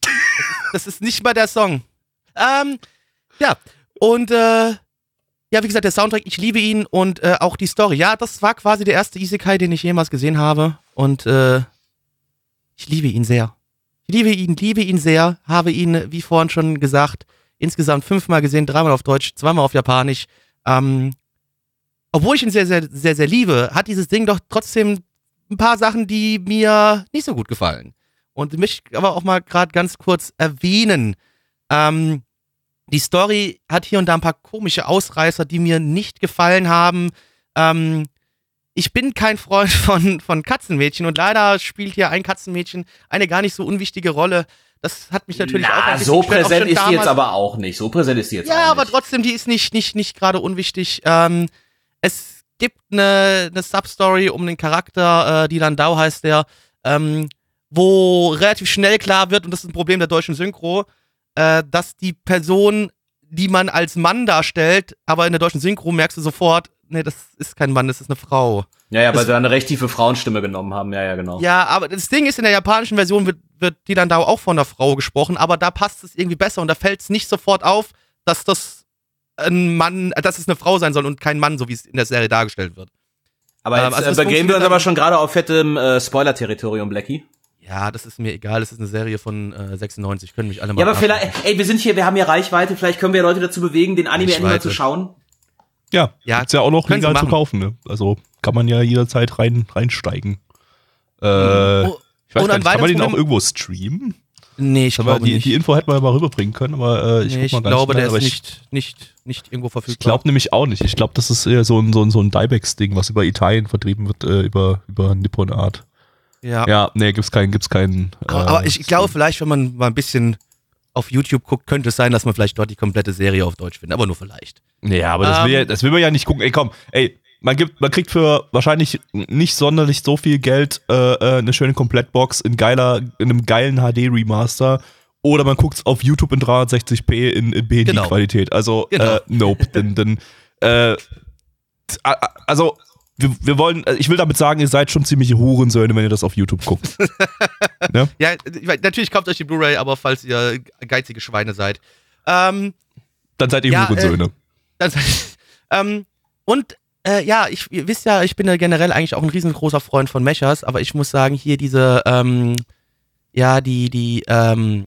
Das ist, das ist nicht mal der Song. Ähm, ja. Und äh, ja, wie gesagt, der Soundtrack, ich liebe ihn und äh, auch die Story. Ja, das war quasi der erste Isekai, den ich jemals gesehen habe. Und äh, ich liebe ihn sehr. Ich liebe ihn, liebe ihn sehr, habe ihn, wie vorhin schon gesagt, insgesamt fünfmal gesehen, dreimal auf Deutsch, zweimal auf Japanisch. Ähm, obwohl ich ihn sehr, sehr, sehr, sehr liebe, hat dieses Ding doch trotzdem ein paar Sachen, die mir nicht so gut gefallen. Und mich aber auch mal gerade ganz kurz erwähnen. Ähm, die Story hat hier und da ein paar komische Ausreißer, die mir nicht gefallen haben. Ähm, ich bin kein Freund von, von Katzenmädchen und leider spielt hier ein Katzenmädchen eine gar nicht so unwichtige Rolle. Das hat mich natürlich Na, auch ein so präsent ist die jetzt aber auch nicht. So präsent ist die jetzt ja, auch nicht. Ja, aber trotzdem, die ist nicht, nicht, nicht gerade unwichtig. Ähm, es gibt eine, eine Substory um den Charakter, äh, die Landau heißt der, ähm, wo relativ schnell klar wird, und das ist ein Problem der deutschen Synchro, äh, dass die Person, die man als Mann darstellt, aber in der deutschen Synchro merkst du sofort, nee, das ist kein Mann, das ist eine Frau. Ja, ja, weil sie eine recht tiefe Frauenstimme genommen haben, ja, ja, genau. Ja, aber das Ding ist, in der japanischen Version wird, wird die dann da auch von einer Frau gesprochen, aber da passt es irgendwie besser und da fällt es nicht sofort auf, dass das ein Mann, dass es eine Frau sein soll und kein Mann, so wie es in der Serie dargestellt wird. Aber jetzt ähm, also äh, begeben wir uns aber schon gerade auf fettem äh, Spoiler-Territorium, Blackie. Ja, das ist mir egal, das ist eine Serie von äh, 96, können mich alle mal. Ja, aber vielleicht, ey, wir sind hier, wir haben hier Reichweite, vielleicht können wir Leute dazu bewegen, den Anime endlich mal zu schauen. Ja, ja gibt's ja auch noch legal zu kaufen, ne? Also kann man ja jederzeit rein reinsteigen. Äh, oh, ich weiß gar nicht, kann man den auch irgendwo streamen? Nee, ich glaube die, nicht. Die Info hätten wir ja mal rüberbringen können, aber äh, ich, nee, ich glaube, der ist nicht, nicht, nicht irgendwo verfügbar. Ich glaube nämlich auch nicht. Ich glaube, das ist eher so ein, so ein, so ein Diebex-Ding, was über Italien vertrieben wird, äh, über, über Nippon Art. Ja. Ja, nee, gibt's keinen, gibt's keinen. Aber, äh, aber ich glaube, vielleicht, wenn man mal ein bisschen auf YouTube guckt, könnte es sein, dass man vielleicht dort die komplette Serie auf Deutsch findet, aber nur vielleicht. Ja, aber das, will, ja, ähm, das will man ja nicht gucken. Ey, komm, ey, man gibt, man kriegt für wahrscheinlich nicht sonderlich so viel Geld äh, äh, eine schöne Komplettbox in geiler, in einem geilen HD-Remaster oder man guckt es auf YouTube in 360p in, in BND-Qualität. Genau. Also, genau. Äh, nope. denn, denn, äh, also, wir, wir, wollen, äh, ich will damit sagen, ihr seid schon ziemliche Hurensöhne, wenn ihr das auf YouTube guckt. ne? Ja, natürlich kauft euch die Blu-ray, aber falls ihr geizige Schweine seid. Ähm, dann seid ihr ja, Hurensöhne. Äh, dann seid, ähm, und äh, ja, ich, ihr wisst ja, ich bin ja generell eigentlich auch ein riesengroßer Freund von Mechers, aber ich muss sagen, hier diese, ähm, ja, die, die, ähm,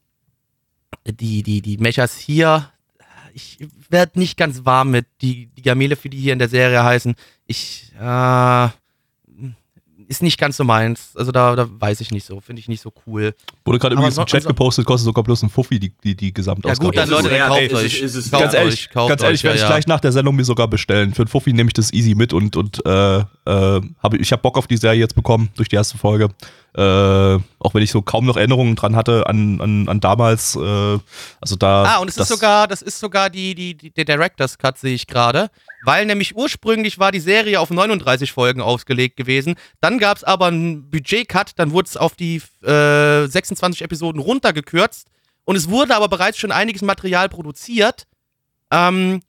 die, die, die Mechers hier, ich werde nicht ganz warm mit. Die, die Gamele, für die hier in der Serie heißen, ich, äh, ist nicht ganz so meins. Also da, da weiß ich nicht so, finde ich nicht so cool. Wurde gerade übrigens im Chat gepostet, kostet sogar bloß ein Fuffi, die, die, die Gesamtausgabe. Ja gut, dann Leute, dann kauft euch. Ist ganz ehrlich, ganz ehrlich werde ich gleich nach der Sendung mir sogar bestellen. Für ein Fuffi nehme ich das easy mit und, und äh, äh, hab, ich habe Bock auf die Serie jetzt bekommen durch die erste Folge. Äh, auch wenn ich so kaum noch Erinnerungen dran hatte an, an, an damals. Äh, also da. Ah, und es ist sogar, das ist sogar die, die, die der Director's Cut, sehe ich gerade. Weil nämlich ursprünglich war die Serie auf 39 Folgen ausgelegt gewesen. Dann gab es aber einen Budget-Cut, dann wurde es auf die äh, 26 Episoden runtergekürzt. Und es wurde aber bereits schon einiges Material produziert. Ähm,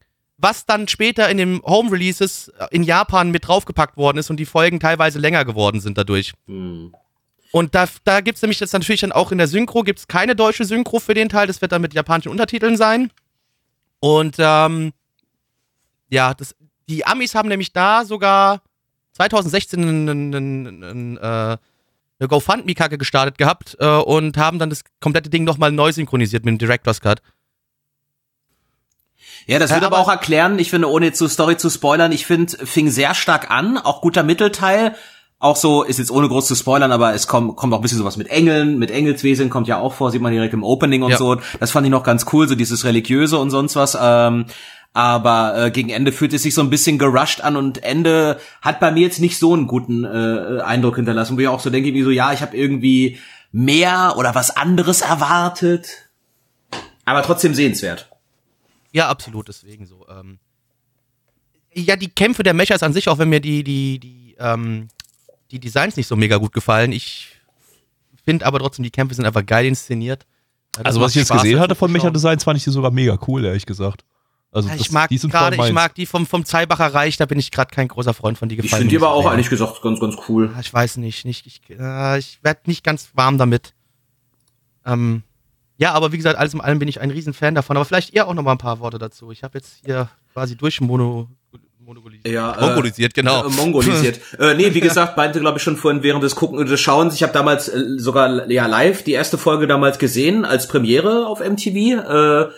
was dann später in den Home Releases in Japan mit draufgepackt worden ist und die Folgen teilweise länger geworden sind dadurch. Hm. Und da, da gibt es nämlich jetzt natürlich dann auch in der Synchro, gibt es keine deutsche Synchro für den Teil, das wird dann mit japanischen Untertiteln sein. Und ähm, ja, das, die Amis haben nämlich da sogar 2016 einen, einen, einen, äh, eine GoFundMe-Kacke gestartet gehabt äh, und haben dann das komplette Ding nochmal neu synchronisiert mit dem Director's Cut. Ja, das wird äh, aber, aber, auch erklären, ich finde, ohne jetzt zur Story zu spoilern, ich finde, fing sehr stark an, auch guter Mittelteil, auch so, ist jetzt ohne groß zu spoilern, aber es kommt, kommt auch ein bisschen sowas mit Engeln, mit Engelswesen kommt ja auch vor, sieht man direkt im Opening und ja. so. Das fand ich noch ganz cool, so dieses Religiöse und sonst was. Ähm, aber äh, gegen Ende fühlt es sich so ein bisschen gerusht an und Ende hat bei mir jetzt nicht so einen guten äh, Eindruck hinterlassen, wo ich auch so denke, wie so, ja, ich habe irgendwie mehr oder was anderes erwartet. Aber trotzdem sehenswert. Ja, absolut, deswegen so. Ähm ja, die Kämpfe der Mechas an sich, auch wenn mir die, die, die, ähm, die Designs nicht so mega gut gefallen. Ich finde aber trotzdem, die Kämpfe sind einfach geil inszeniert. Das also was ich jetzt gesehen hatte von Mecha Designs, fand ich die sogar mega cool, ehrlich gesagt. Also ja, ich das, mag gerade, ich mag die vom vom Zeibacher Reich, da bin ich gerade kein großer Freund von die gefallen. Ich finde die aber auch ehrlich gesagt ganz ganz cool. Ich weiß nicht, nicht ich, äh, ich werde nicht ganz warm damit. Ähm, ja, aber wie gesagt, alles in allem bin ich ein Riesenfan davon. Aber vielleicht ihr auch noch mal ein paar Worte dazu. Ich habe jetzt hier quasi durchmono Mongolisiert. Ja, äh, Mongolisiert, genau. Äh, mongolisiert. äh, nee, wie gesagt, meinte, glaube ich, schon vorhin während des Gucken und des Schauens. Ich habe damals äh, sogar ja live die erste Folge damals gesehen als Premiere auf MTV. Äh,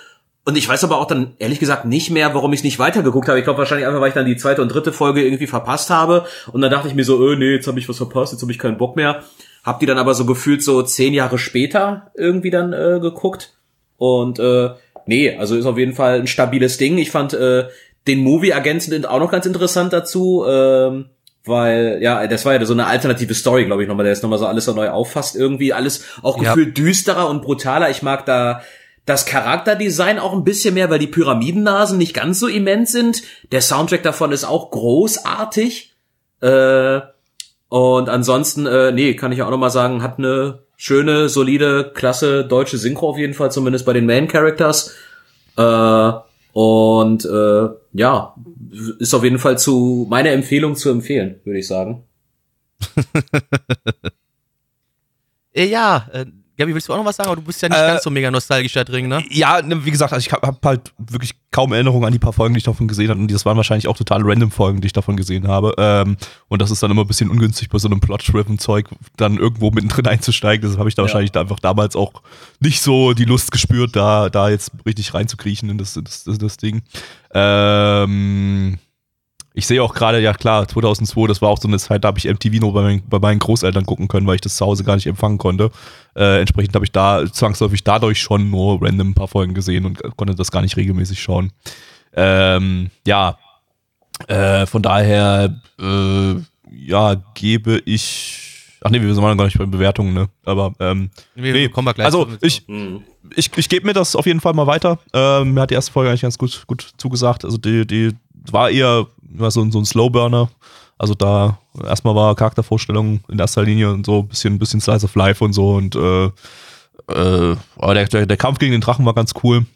und ich weiß aber auch dann ehrlich gesagt nicht mehr, warum ich es nicht weitergeguckt habe. Ich glaube wahrscheinlich einfach, weil ich dann die zweite und dritte Folge irgendwie verpasst habe. Und dann dachte ich mir so, äh, nee, jetzt habe ich was verpasst, jetzt habe ich keinen Bock mehr. Hab die dann aber so gefühlt so zehn Jahre später irgendwie dann äh, geguckt. Und äh, nee, also ist auf jeden Fall ein stabiles Ding. Ich fand äh, den Movie ergänzend auch noch ganz interessant dazu, ähm, weil ja, das war ja so eine alternative Story, glaube ich, nochmal, der ist nochmal so alles so neu auffasst, irgendwie alles auch gefühlt ja. düsterer und brutaler. Ich mag da das Charakterdesign auch ein bisschen mehr, weil die Pyramidennasen nicht ganz so immens sind. Der Soundtrack davon ist auch großartig. Äh, und ansonsten, äh, nee, kann ich auch nochmal sagen, hat eine schöne, solide, klasse deutsche Synchro auf jeden Fall, zumindest bei den Main Characters. Äh, und äh, ja, ist auf jeden Fall zu meine Empfehlung zu empfehlen, würde ich sagen. ja, äh, Gabi, willst du auch noch was sagen? Aber du bist ja nicht äh, ganz so mega nostalgisch da drin, ne? Ja, ne, wie gesagt, also ich habe hab halt wirklich kaum Erinnerungen an die paar Folgen, die ich davon gesehen habe. Und das waren wahrscheinlich auch total random Folgen, die ich davon gesehen habe. Ähm, und das ist dann immer ein bisschen ungünstig bei so einem Plot-Driven-Zeug, dann irgendwo mittendrin einzusteigen. Das habe ich da ja. wahrscheinlich da einfach damals auch nicht so die Lust gespürt, da, da jetzt richtig reinzukriechen in das, das, das, das Ding. Ähm, ich sehe auch gerade, ja klar, 2002, das war auch so eine Zeit, da habe ich MTV nur bei, mein, bei, meinen Großeltern gucken können, weil ich das zu Hause gar nicht empfangen konnte. Äh, entsprechend habe ich da zwangsläufig dadurch schon nur random ein paar Folgen gesehen und konnte das gar nicht regelmäßig schauen. Ähm, ja, äh, von daher, äh, ja, gebe ich. Ach nee, wir sind noch gar nicht bei Bewertungen, ne? Aber ähm, nee, nee. kommen wir gleich. Also ich, ich, ich gebe mir das auf jeden Fall mal weiter. Ähm, mir hat die erste Folge eigentlich ganz gut, gut zugesagt. Also die, die war eher war so, so ein Slowburner. Also da erstmal war Charaktervorstellung in erster Linie und so ein bisschen, bisschen Slice of Life und so und äh, äh, der, der, der Kampf gegen den Drachen war ganz cool.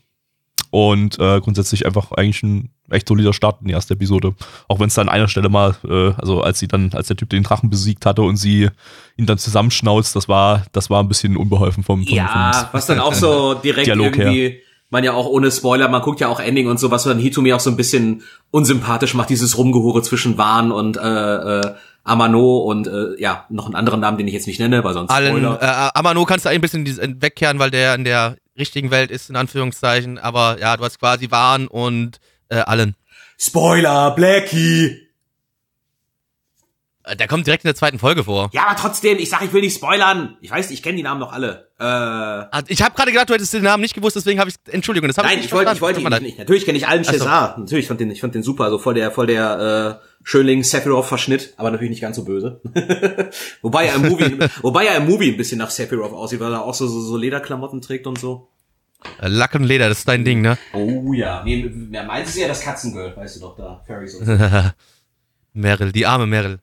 Und äh, grundsätzlich einfach eigentlich ein echt solider Start in die erste Episode. Auch wenn es dann an einer Stelle mal, äh, also als sie dann, als der Typ den Drachen besiegt hatte und sie ihn dann zusammenschnauzt, das war, das war ein bisschen unbeholfen vom, vom Ja, vom, was dann auch so direkt Dialog irgendwie, her. Man ja auch ohne Spoiler, man guckt ja auch Ending und so, was dann Hitumi auch so ein bisschen unsympathisch macht, dieses Rumgehure zwischen Wahn und äh, äh, Amano und äh, ja, noch einen anderen Namen, den ich jetzt nicht nenne, weil sonst Allen, Spoiler. äh, Amano kannst du ein bisschen dies- wegkehren, weil der in der richtigen Welt ist, in Anführungszeichen. Aber ja, du hast quasi Wahn und äh, Allen. Spoiler, Blackie! Äh, Der kommt direkt in der zweiten Folge vor. Ja, aber trotzdem, ich sag, ich will nicht spoilern. Ich weiß, ich kenne die Namen doch alle. Äh, Ah, Ich habe gerade gedacht, du hättest den Namen nicht gewusst, deswegen habe ich Entschuldigung, das habe nein, ich ich nicht wollte, ich wollte Tut ihn mir nicht. Natürlich kenne ich allen Ach so. Cesar. Natürlich, ich fand den, ich fand den super, also voll der, voll der äh, Schönling Sephiroth Verschnitt, aber natürlich nicht ganz so böse. wobei er im Movie, wobei er im Movie ein bisschen nach Sephiroth aussieht, weil er auch so, so, so Lederklamotten trägt und so. Äh, Lack und Leder, das ist dein Ding, ne? Oh ja. Nee, wer meint es ja das Katzengirl, weißt du doch da, Fairy so. Meryl, die arme Meryl.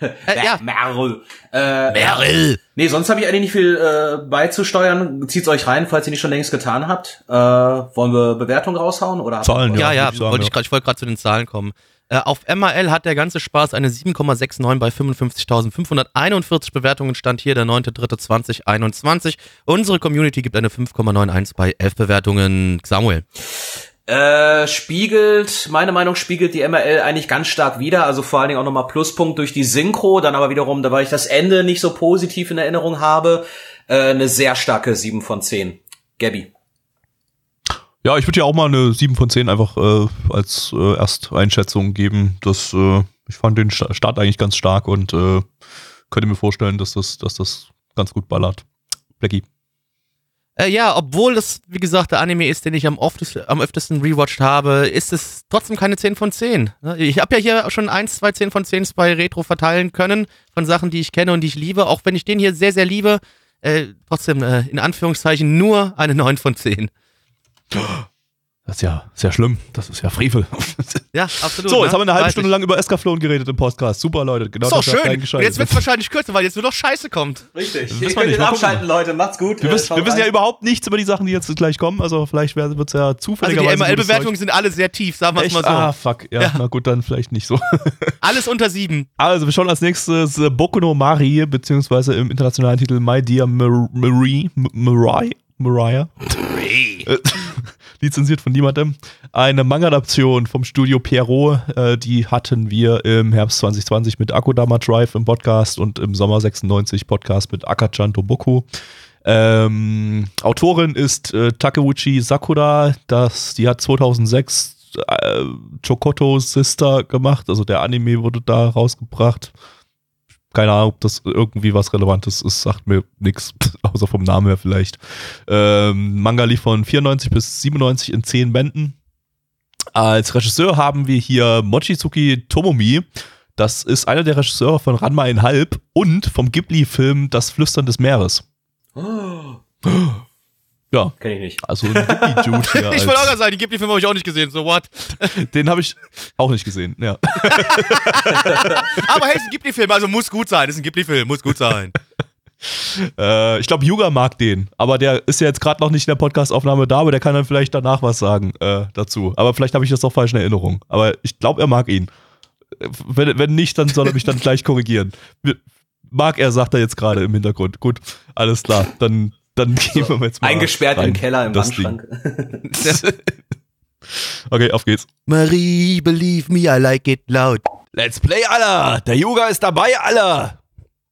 Äh, ja, Meryl. Äh, Meryl. Nee, sonst habe ich eigentlich nicht viel äh, beizusteuern. Zieht's euch rein, falls ihr nicht schon längst getan habt. Äh, wollen wir Bewertung raushauen oder? Zahlen, Ja, Ja, ja, ich wollte ich gerade, ich wollte gerade zu den Zahlen kommen. Äh, auf MRL hat der ganze Spaß eine 7,69 bei 55.541 Bewertungen. Stand hier der 9.3.2021. Unsere Community gibt eine 5,91 bei 11 Bewertungen. Samuel. Äh, spiegelt, meine Meinung spiegelt die MRL eigentlich ganz stark wieder, also vor allen Dingen auch nochmal Pluspunkt durch die Synchro, dann aber wiederum, da weil ich das Ende nicht so positiv in Erinnerung habe, äh, eine sehr starke 7 von 10. Gabby. Ja, ich würde ja auch mal eine 7 von 10 einfach äh, als äh, Ersteinschätzung geben. Das, äh, ich fand den Sta- Start eigentlich ganz stark und äh, könnte mir vorstellen, dass das, dass das ganz gut ballert. Blackie. Äh, ja, obwohl das, wie gesagt, der Anime ist, den ich am, oft, am öftesten rewatcht habe, ist es trotzdem keine 10 von 10. Ne? Ich habe ja hier schon 1, 2 10 von 10 bei Retro verteilen können, von Sachen, die ich kenne und die ich liebe. Auch wenn ich den hier sehr, sehr liebe, äh, trotzdem äh, in Anführungszeichen nur eine 9 von 10. Das ist ja sehr schlimm. Das ist ja Frevel. Ja, absolut. so, ne? jetzt haben wir eine halbe Weiß Stunde ich. lang über Escaflown geredet im Podcast. Super, Leute. Genau Ist doch das schön. Jetzt wird es wahrscheinlich kürzer, weil jetzt nur noch Scheiße kommt. Richtig. wissen Ihr wir könnt nicht. jetzt Mal abschalten, Leute. Macht's gut. wir, Äh, wissen, wir wissen ja überhaupt nichts über die Sachen, die jetzt gleich kommen. Also vielleicht wird es ja Also zufälligerweise. die ML-Bewertungen sind alle sehr tief, sagen wir es mal so. Ah, fuck. Ja, Ja. na gut, dann vielleicht nicht so. Alles unter 7. Also, wir schauen als nächstes äh, Boku no Mari, beziehungsweise im internationalen Titel My Dear Mar Marie, Mariah, Mariah. Lizenziert von niemandem. Eine Manga-Adaption vom Studio Pierrot. Äh, die hatten wir im Herbst 2020 mit Akodama Drive im Podcast und im Sommer 96 Podcast mit Akachan Toboku. Ähm, Autorin ist äh, Takeuchi Sakura. Das, die hat 2006 äh, Chokoto Sister gemacht. Also der Anime wurde da rausgebracht. Keine Ahnung, ob das irgendwie was Relevantes ist, sagt mir nichts, außer vom Namen her vielleicht. Ähm, Manga lief von 94 bis 97 in 10 Bänden. Als Regisseur haben wir hier Mochizuki Tomomi. Das ist einer der Regisseure von Ranma in Halb und vom Ghibli-Film Das Flüstern des Meeres. Oh, Ja, kenn ich nicht. also ein Ghibli-Dude hier. Ich wollte auch gerade sagen, die gibt die Filme habe ich auch nicht gesehen, so what? Den habe ich auch nicht gesehen, ja. Aber hey, es ist ein Ghibli-Film, also muss gut sein. Es ist ein Ghibli-Film, muss gut sein. Äh, ich glaube, Yuga mag den, aber der ist ja jetzt gerade noch nicht in der Podcast-Aufnahme da, aber der kann dann vielleicht danach was sagen äh, dazu. Aber vielleicht habe ich das doch falsch in Erinnerung. Aber ich glaube, er mag ihn. Wenn, wenn nicht, dann soll er mich dann gleich korrigieren. Mag er, sagt er jetzt gerade im Hintergrund. Gut, alles klar. Dann, dann gehen wir jetzt mal. Eingesperrt rein im Keller im das Wandschrank. Okay, auf geht's. Marie, believe me, I like it loud. Let's play, Aller! Der Yuga ist dabei, Aller!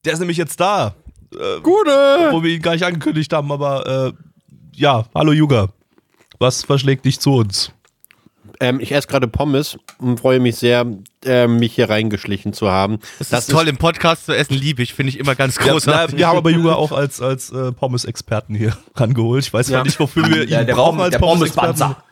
Der ist nämlich jetzt da. Äh, Gute! Wo wir ihn gar nicht angekündigt haben, aber äh, ja, hallo Yuga. Was verschlägt dich zu uns? Ähm, ich esse gerade Pommes und freue mich sehr, ähm, mich hier reingeschlichen zu haben. Das, ist toll, im Podcast zu essen, liebe ich, finde ich immer ganz Ja, großartig. na, wir haben aber Yuga auch als, als äh, Pommes-Experten hier rangeholt. Ich weiß Ja. nicht, wofür wir ihn Der, der, brauchen als der Pommes-Experten. Pommespanzer.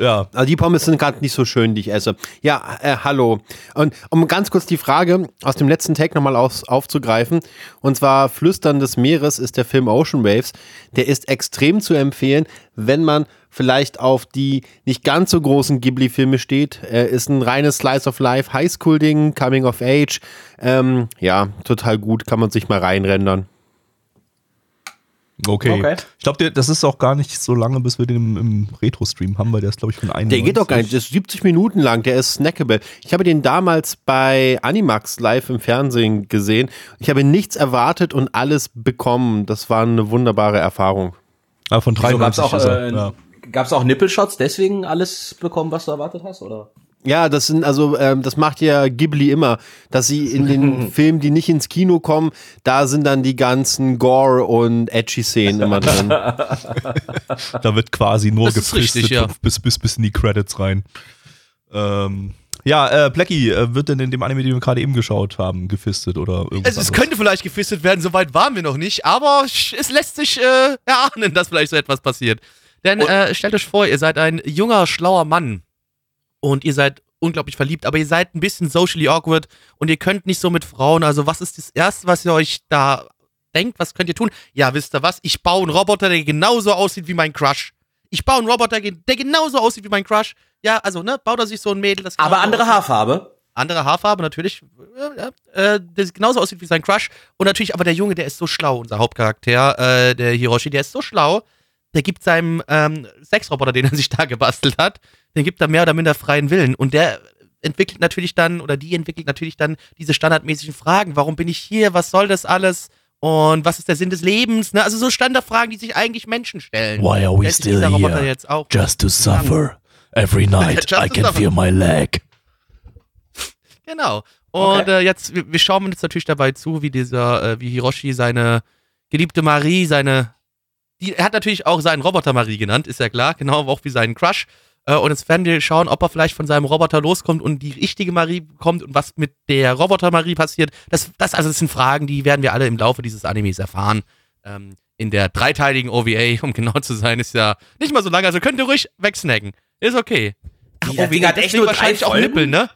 Ja, Also die Pommes sind gerade nicht so schön, die ich esse. Ja, äh, hallo. Und um ganz kurz die Frage aus dem letzten Take nochmal auf, aufzugreifen. Und zwar Flüstern des Meeres ist der Film Ocean Waves. Der ist extrem zu empfehlen, wenn man vielleicht auf die nicht ganz so großen Ghibli-Filme steht. Er ist ein reines Slice of Life, Highschool-Ding, Coming of Age. Ähm, ja, total gut, kann man sich mal reinrendern. Okay. okay. Ich glaube, das ist auch gar nicht so lange, bis wir den im, im Retro-Stream haben, weil der ist, glaube ich, von einem. Der geht doch gar nicht. Der ist 70 Minuten lang. Der ist snackable. Ich habe den damals bei Animax live im Fernsehen gesehen. Ich habe nichts erwartet und alles bekommen. Das war eine wunderbare Erfahrung. Aber von 93 so, gab's auch, äh, ja. Gab's auch Nippelshots, deswegen alles bekommen, was du erwartet hast, oder? Ja, das sind also, ähm, das macht ja Ghibli immer, dass sie in den Filmen, die nicht ins Kino kommen, da sind dann die ganzen Gore und edgy Szenen immer drin. da wird quasi nur gefristet ja. bis, bis, bis in die Credits rein. Ähm, ja, äh, Blackie, äh, wird denn in dem Anime, den wir gerade eben geschaut haben, gefistet oder irgendwas? Also, es könnte vielleicht gefistet werden, soweit waren wir noch nicht, aber es lässt sich äh, erahnen, dass vielleicht so etwas passiert. Denn äh, stellt euch vor, ihr seid ein junger, schlauer Mann und ihr seid unglaublich verliebt, aber ihr seid ein bisschen socially awkward und ihr könnt nicht so mit Frauen. Also, was ist das Erste, was ihr euch da denkt? Was könnt ihr tun? Ja, wisst ihr was? Ich baue einen Roboter, der genauso aussieht wie mein Crush. Ich baue einen Roboter, der genauso aussieht wie mein Crush. Ja, also, ne, baut er sich so ein Mädel, das Aber andere aussieht. Haarfarbe. Andere Haarfarbe, natürlich. Äh, äh, der genauso aussieht wie sein Crush. Und natürlich, aber der Junge, der ist so schlau, unser Hauptcharakter, äh, der Hiroshi, der ist so schlau, der gibt seinem ähm, Sexroboter, den er sich da gebastelt hat, den gibt er mehr oder minder freien Willen. Und der entwickelt natürlich dann, oder die entwickelt natürlich dann diese standardmäßigen Fragen. Warum bin ich hier? Was soll das alles? Und was ist der Sinn des Lebens? Ne? Also so Standardfragen, die sich eigentlich Menschen stellen. Why are we still here? Jetzt auch Just to suffer. Every night I can feel my leg. Genau. Und okay. äh, jetzt, wir, wir schauen uns natürlich dabei zu, wie dieser, äh, wie Hiroshi seine geliebte Marie, seine die, er hat natürlich auch seinen Roboter Marie genannt, ist ja klar, genau auch wie seinen Crush. Äh, und jetzt werden wir schauen, ob er vielleicht von seinem Roboter loskommt und die richtige Marie kommt und was mit der Roboter Marie passiert. Das, das, also das sind Fragen, die werden wir alle im Laufe dieses Animes erfahren. Ähm, in der dreiteiligen OVA, um genau zu sein, ist ja nicht mal so lange, also könnt ihr ruhig wegsnacken. Ist okay. Ach, ja, OVA hat echt nur wahrscheinlich auch Nippeln, ne?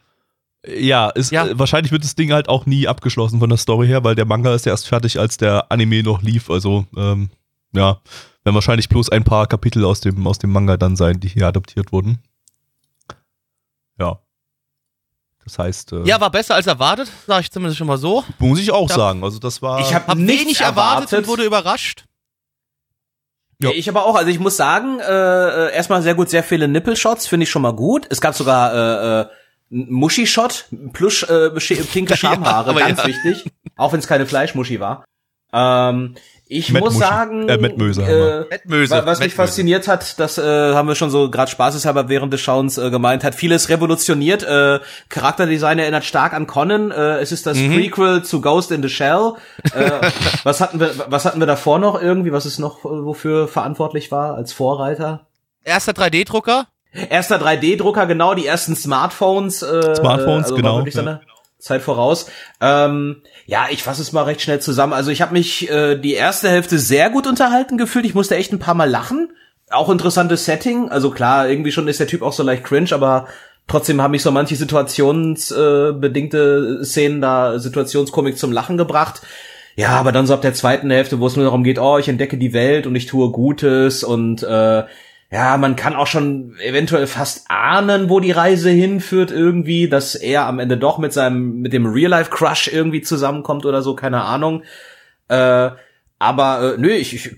Ja, ist, ja. Äh, wahrscheinlich wird das Ding halt auch nie abgeschlossen von der Story her, weil der Manga ist ja erst fertig, als der Anime noch lief. Also ähm, ja, werden wahrscheinlich bloß ein paar Kapitel aus dem, aus dem Manga dann sein, die hier adaptiert wurden. Ja. Das heißt. Äh, ja, war besser als erwartet, sage ich zumindest schon mal so. Muss ich auch ich hab, sagen. Also, das war. Ich habe hab wenig erwartet, erwartet und wurde überrascht. Ja. Ich aber auch, also ich muss sagen, äh, äh erstmal sehr gut, sehr viele Nippelshots, finde ich schon mal gut. Es gab sogar äh, äh, Muschi-Shot, plus äh, pinke Schamhaare, ja, ganz ja. wichtig. Auch wenn es keine Fleischmuschi war. Ähm, ich Matt muss Muschi. sagen, äh, Matt Möse, äh, Matt Möse, was Matt mich fasziniert hat, das äh, haben wir schon so gerade spaßeshalber während des Schauens äh, gemeint, hat vieles revolutioniert. Äh, Charakterdesign erinnert stark an Conan. Äh, es ist das mhm. Prequel zu Ghost in the Shell. Äh, was hatten wir, was hatten wir davor noch irgendwie? Was ist noch wofür verantwortlich war als Vorreiter? Erster 3D-Drucker. Erster 3D-Drucker, genau, die ersten Smartphones. Äh, Smartphones, also genau. Zeit voraus. Ähm, ja, ich fasse es mal recht schnell zusammen. Also ich habe mich äh, die erste Hälfte sehr gut unterhalten gefühlt. Ich musste echt ein paar Mal lachen. Auch interessantes Setting. Also klar, irgendwie schon ist der Typ auch so leicht cringe, aber trotzdem haben mich so manche situationsbedingte äh, Szenen da Situationskomik zum Lachen gebracht. Ja, aber dann so ab der zweiten Hälfte, wo es nur darum geht, oh, ich entdecke die Welt und ich tue Gutes und äh, ja, man kann auch schon eventuell fast ahnen, wo die Reise hinführt irgendwie, dass er am Ende doch mit seinem, mit dem Real-Life-Crush irgendwie zusammenkommt oder so, keine Ahnung. Äh, aber äh, nö, ich, ich,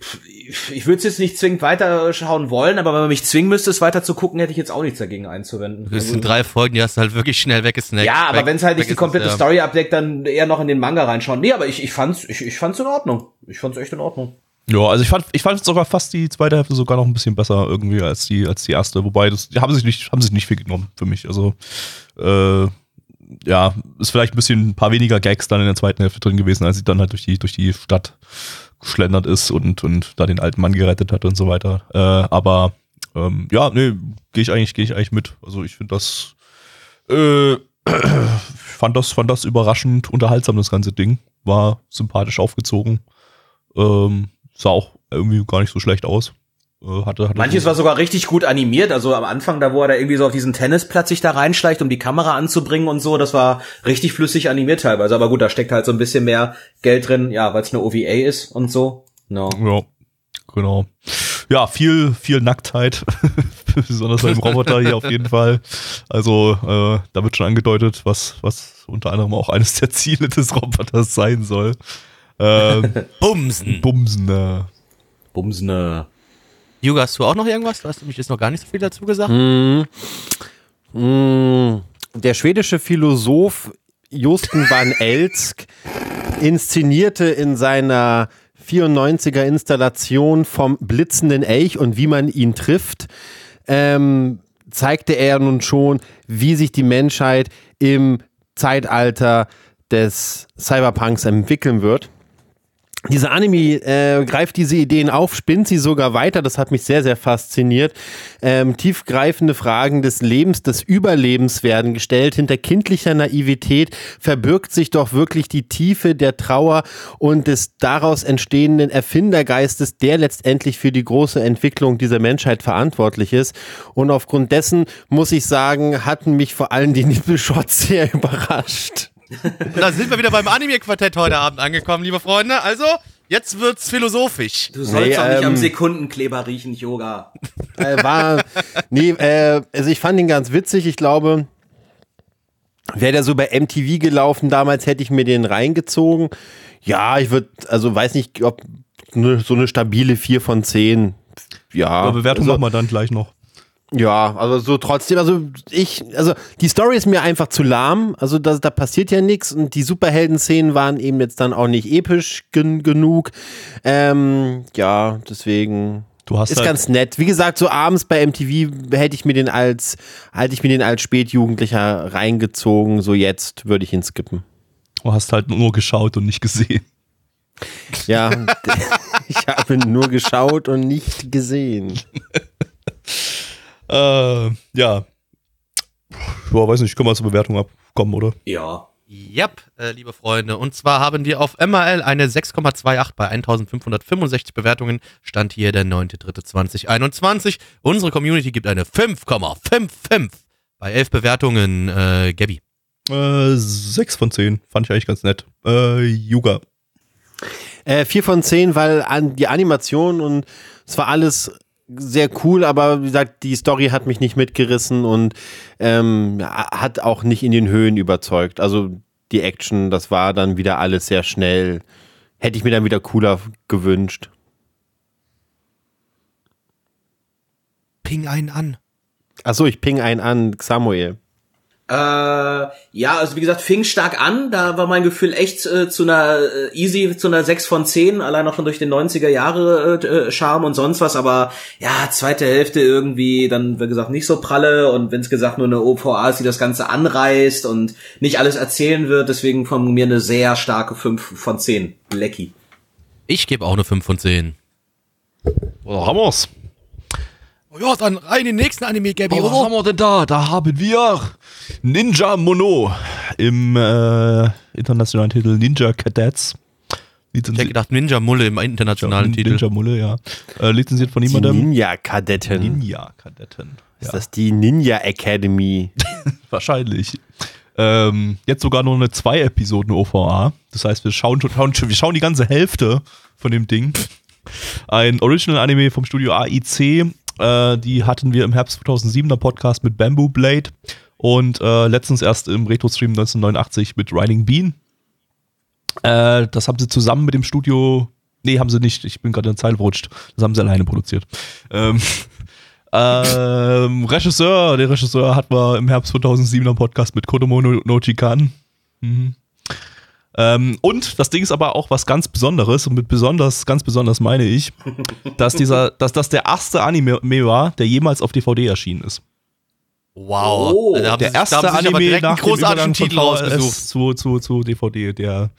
ich würde es jetzt nicht zwingend weiterschauen wollen, aber wenn man mich zwingen müsste, es weiter zu gucken, hätte ich jetzt auch nichts dagegen einzuwenden. Das sind drei Folgen, die hast du halt wirklich schnell weggesnackt. Ja, aber wenn es halt nicht die komplette Story abdeckt, dann eher noch in den Manga reinschauen. Nee, aber ich, ich fand's, ich, ich fand's in Ordnung. Ich fand's echt in Ordnung. Ja, also ich fand, ich fand sogar fast die zweite Hälfte sogar noch ein bisschen besser irgendwie als die, als die erste. Wobei, das, die haben sich nicht, haben sich nicht viel genommen für mich. Also, äh, ja, ist vielleicht ein bisschen ein paar weniger Gags dann in der zweiten Hälfte drin gewesen, als sie dann halt durch die, durch die Stadt geschlendert ist und, und da den alten Mann gerettet hat und so weiter. Äh, aber, ähm, ja, nee, gehe ich eigentlich, gehe ich eigentlich mit. Also ich finde das, äh, fand das, fand das überraschend unterhaltsam, das ganze Ding. War sympathisch aufgezogen. Ähm, sah auch irgendwie gar nicht so schlecht aus. Äh, hatte, hatte Manches war sogar richtig gut animiert, also am Anfang, da wo er da irgendwie so auf diesen Tennisplatz sich da reinschleicht, um die Kamera anzubringen und so, das war richtig flüssig animiert teilweise. Aber gut, da steckt halt so ein bisschen mehr Geld drin, ja, weil es eine OVA ist und so. No. Ja, genau. Ja, viel, viel Nacktheit, besonders beim Roboter hier auf jeden Fall. Also äh, da wird schon angedeutet, was, was unter anderem auch eines der Ziele des Roboters sein soll. Ähm, Bumsen. Bumsen, äh, Bumsene. Juga, hast du auch noch irgendwas? Du hast nämlich jetzt noch gar nicht so viel dazu gesagt. Mm, mm, der schwedische Philosoph Josten van Elsk inszenierte in seiner 94er Installation vom blitzenden Elch und wie man ihn trifft, ähm, zeigte er nun schon, wie sich die Menschheit im Zeitalter des Cyberpunks entwickeln wird. Dieser Anime äh, greift diese Ideen auf, spinnt sie sogar weiter. Das hat mich sehr, sehr fasziniert. Ähm, tiefgreifende Fragen des Lebens, des Überlebens werden gestellt. Hinter kindlicher Naivität verbirgt sich doch wirklich die Tiefe der Trauer und des daraus entstehenden Erfindergeistes, der letztendlich für die große Entwicklung dieser Menschheit verantwortlich ist. Und aufgrund dessen muss ich sagen, hatten mich vor allem die Nippelshots sehr überrascht. Und da sind wir wieder beim Anime-Quartett heute Abend angekommen, liebe Freunde. Also, jetzt wird's philosophisch. Du sollst Nee, doch nicht am ähm, Sekundenkleber riechen, Yoga. äh, war, nee, äh, also ich fand ihn ganz witzig. Ich glaube, wäre der so bei MTV gelaufen damals, hätte ich mir den reingezogen. Ja, ich würde, also weiß nicht, ob ne, so eine stabile 4 von 10. Ja, Aber Bewertung also, machen wir dann gleich noch. Ja, also so trotzdem, also ich, also die Story ist mir einfach zu lahm, also da, da passiert ja nichts und die Superhelden-Szenen waren eben jetzt dann auch nicht episch gen genug. Ähm, ja, deswegen Du hast ist halt, ganz nett. Wie gesagt, so abends bei MTV hätte ich mir den als, hätte ich mir den als Spätjugendlicher reingezogen. So jetzt würde ich ihn skippen. du hast halt nur geschaut und nicht gesehen. Ja, ich habe nur geschaut und nicht gesehen. Äh, ja. Boah, weiß nicht, können wir zur Bewertung abkommen, oder? Ja. Yep, äh, liebe Freunde. Und zwar haben wir auf MRL eine 6,28 bei 1565 Bewertungen. Stand hier der 9.3.2021. Unsere Community gibt eine 5,55 bei 11 Bewertungen. Äh, Gabby. Äh, 6 von 10. Fand ich eigentlich ganz nett. Äh, Yuga. Äh, vier von zehn, weil an die Animation und es war alles sehr cool, aber wie gesagt, die Story hat mich nicht mitgerissen und ähm, hat auch nicht in den Höhen überzeugt. Also die Action, das war dann wieder alles sehr schnell. Hätte ich mir dann wieder cooler gewünscht. Ping einen an. Achso, ich ping einen an, Samuel. Äh, ja, also wie gesagt, fing stark an. Da war mein Gefühl echt äh, zu einer äh, easy, zu einer 6 von 10, allein auch schon durch den 90er Jahre äh, Charme und sonst was. Aber ja, zweite Hälfte irgendwie dann, wie gesagt, nicht so pralle. Und wenn es gesagt nur eine OVA ist, die das Ganze anreißt und nicht alles erzählen wird. Deswegen von mir eine sehr starke 5 von 10. Lecky. Ich gebe auch eine 5 von 10. Oder haben wir's? Oh ja, dann rein in den nächsten Anime, Gabby, was haben wir denn da? Da haben wir Ninja Mono im äh, internationalen Titel Ninja Cadets. Ich hätte gedacht Ninja Mulle im internationalen Titel. Ninja Mulle, ja. Äh, lizenziert von Die niemandem. Ninja-Kadetten. Ninja Kadetten. Ist das die Ninja Academy? Wahrscheinlich. Ähm, jetzt sogar nur eine zwei Episoden OVA. Das heißt, wir schauen, schauen, wir schauen die ganze Hälfte von dem Ding. Ein Original-Anime vom Studio AIC. Äh, die hatten wir im Herbst 2007er Podcast mit Bamboo Blade und äh, letztens erst im Retro-Stream 1989 mit Riding Bean. Äh, das haben sie zusammen mit dem Studio. Nee, haben sie nicht. Ich bin gerade in der Zeile verrutscht. Das haben sie alleine produziert. Ähm, ähm, Regisseur, der Regisseur hat wir im Herbst 2007er Podcast mit Kodomo no, no Chikan. Mhm. Ähm, und das Ding ist aber auch was ganz Besonderes und mit besonders, ganz besonders meine ich, dass dieser, dass das der erste Anime war, der jemals auf DVD erschienen ist. Wow. Oh, Der erste haben sie sich aber Anime nach dem großartigen Übergang von Titel rausgesucht. VHS zu, zu, zu DVD, der,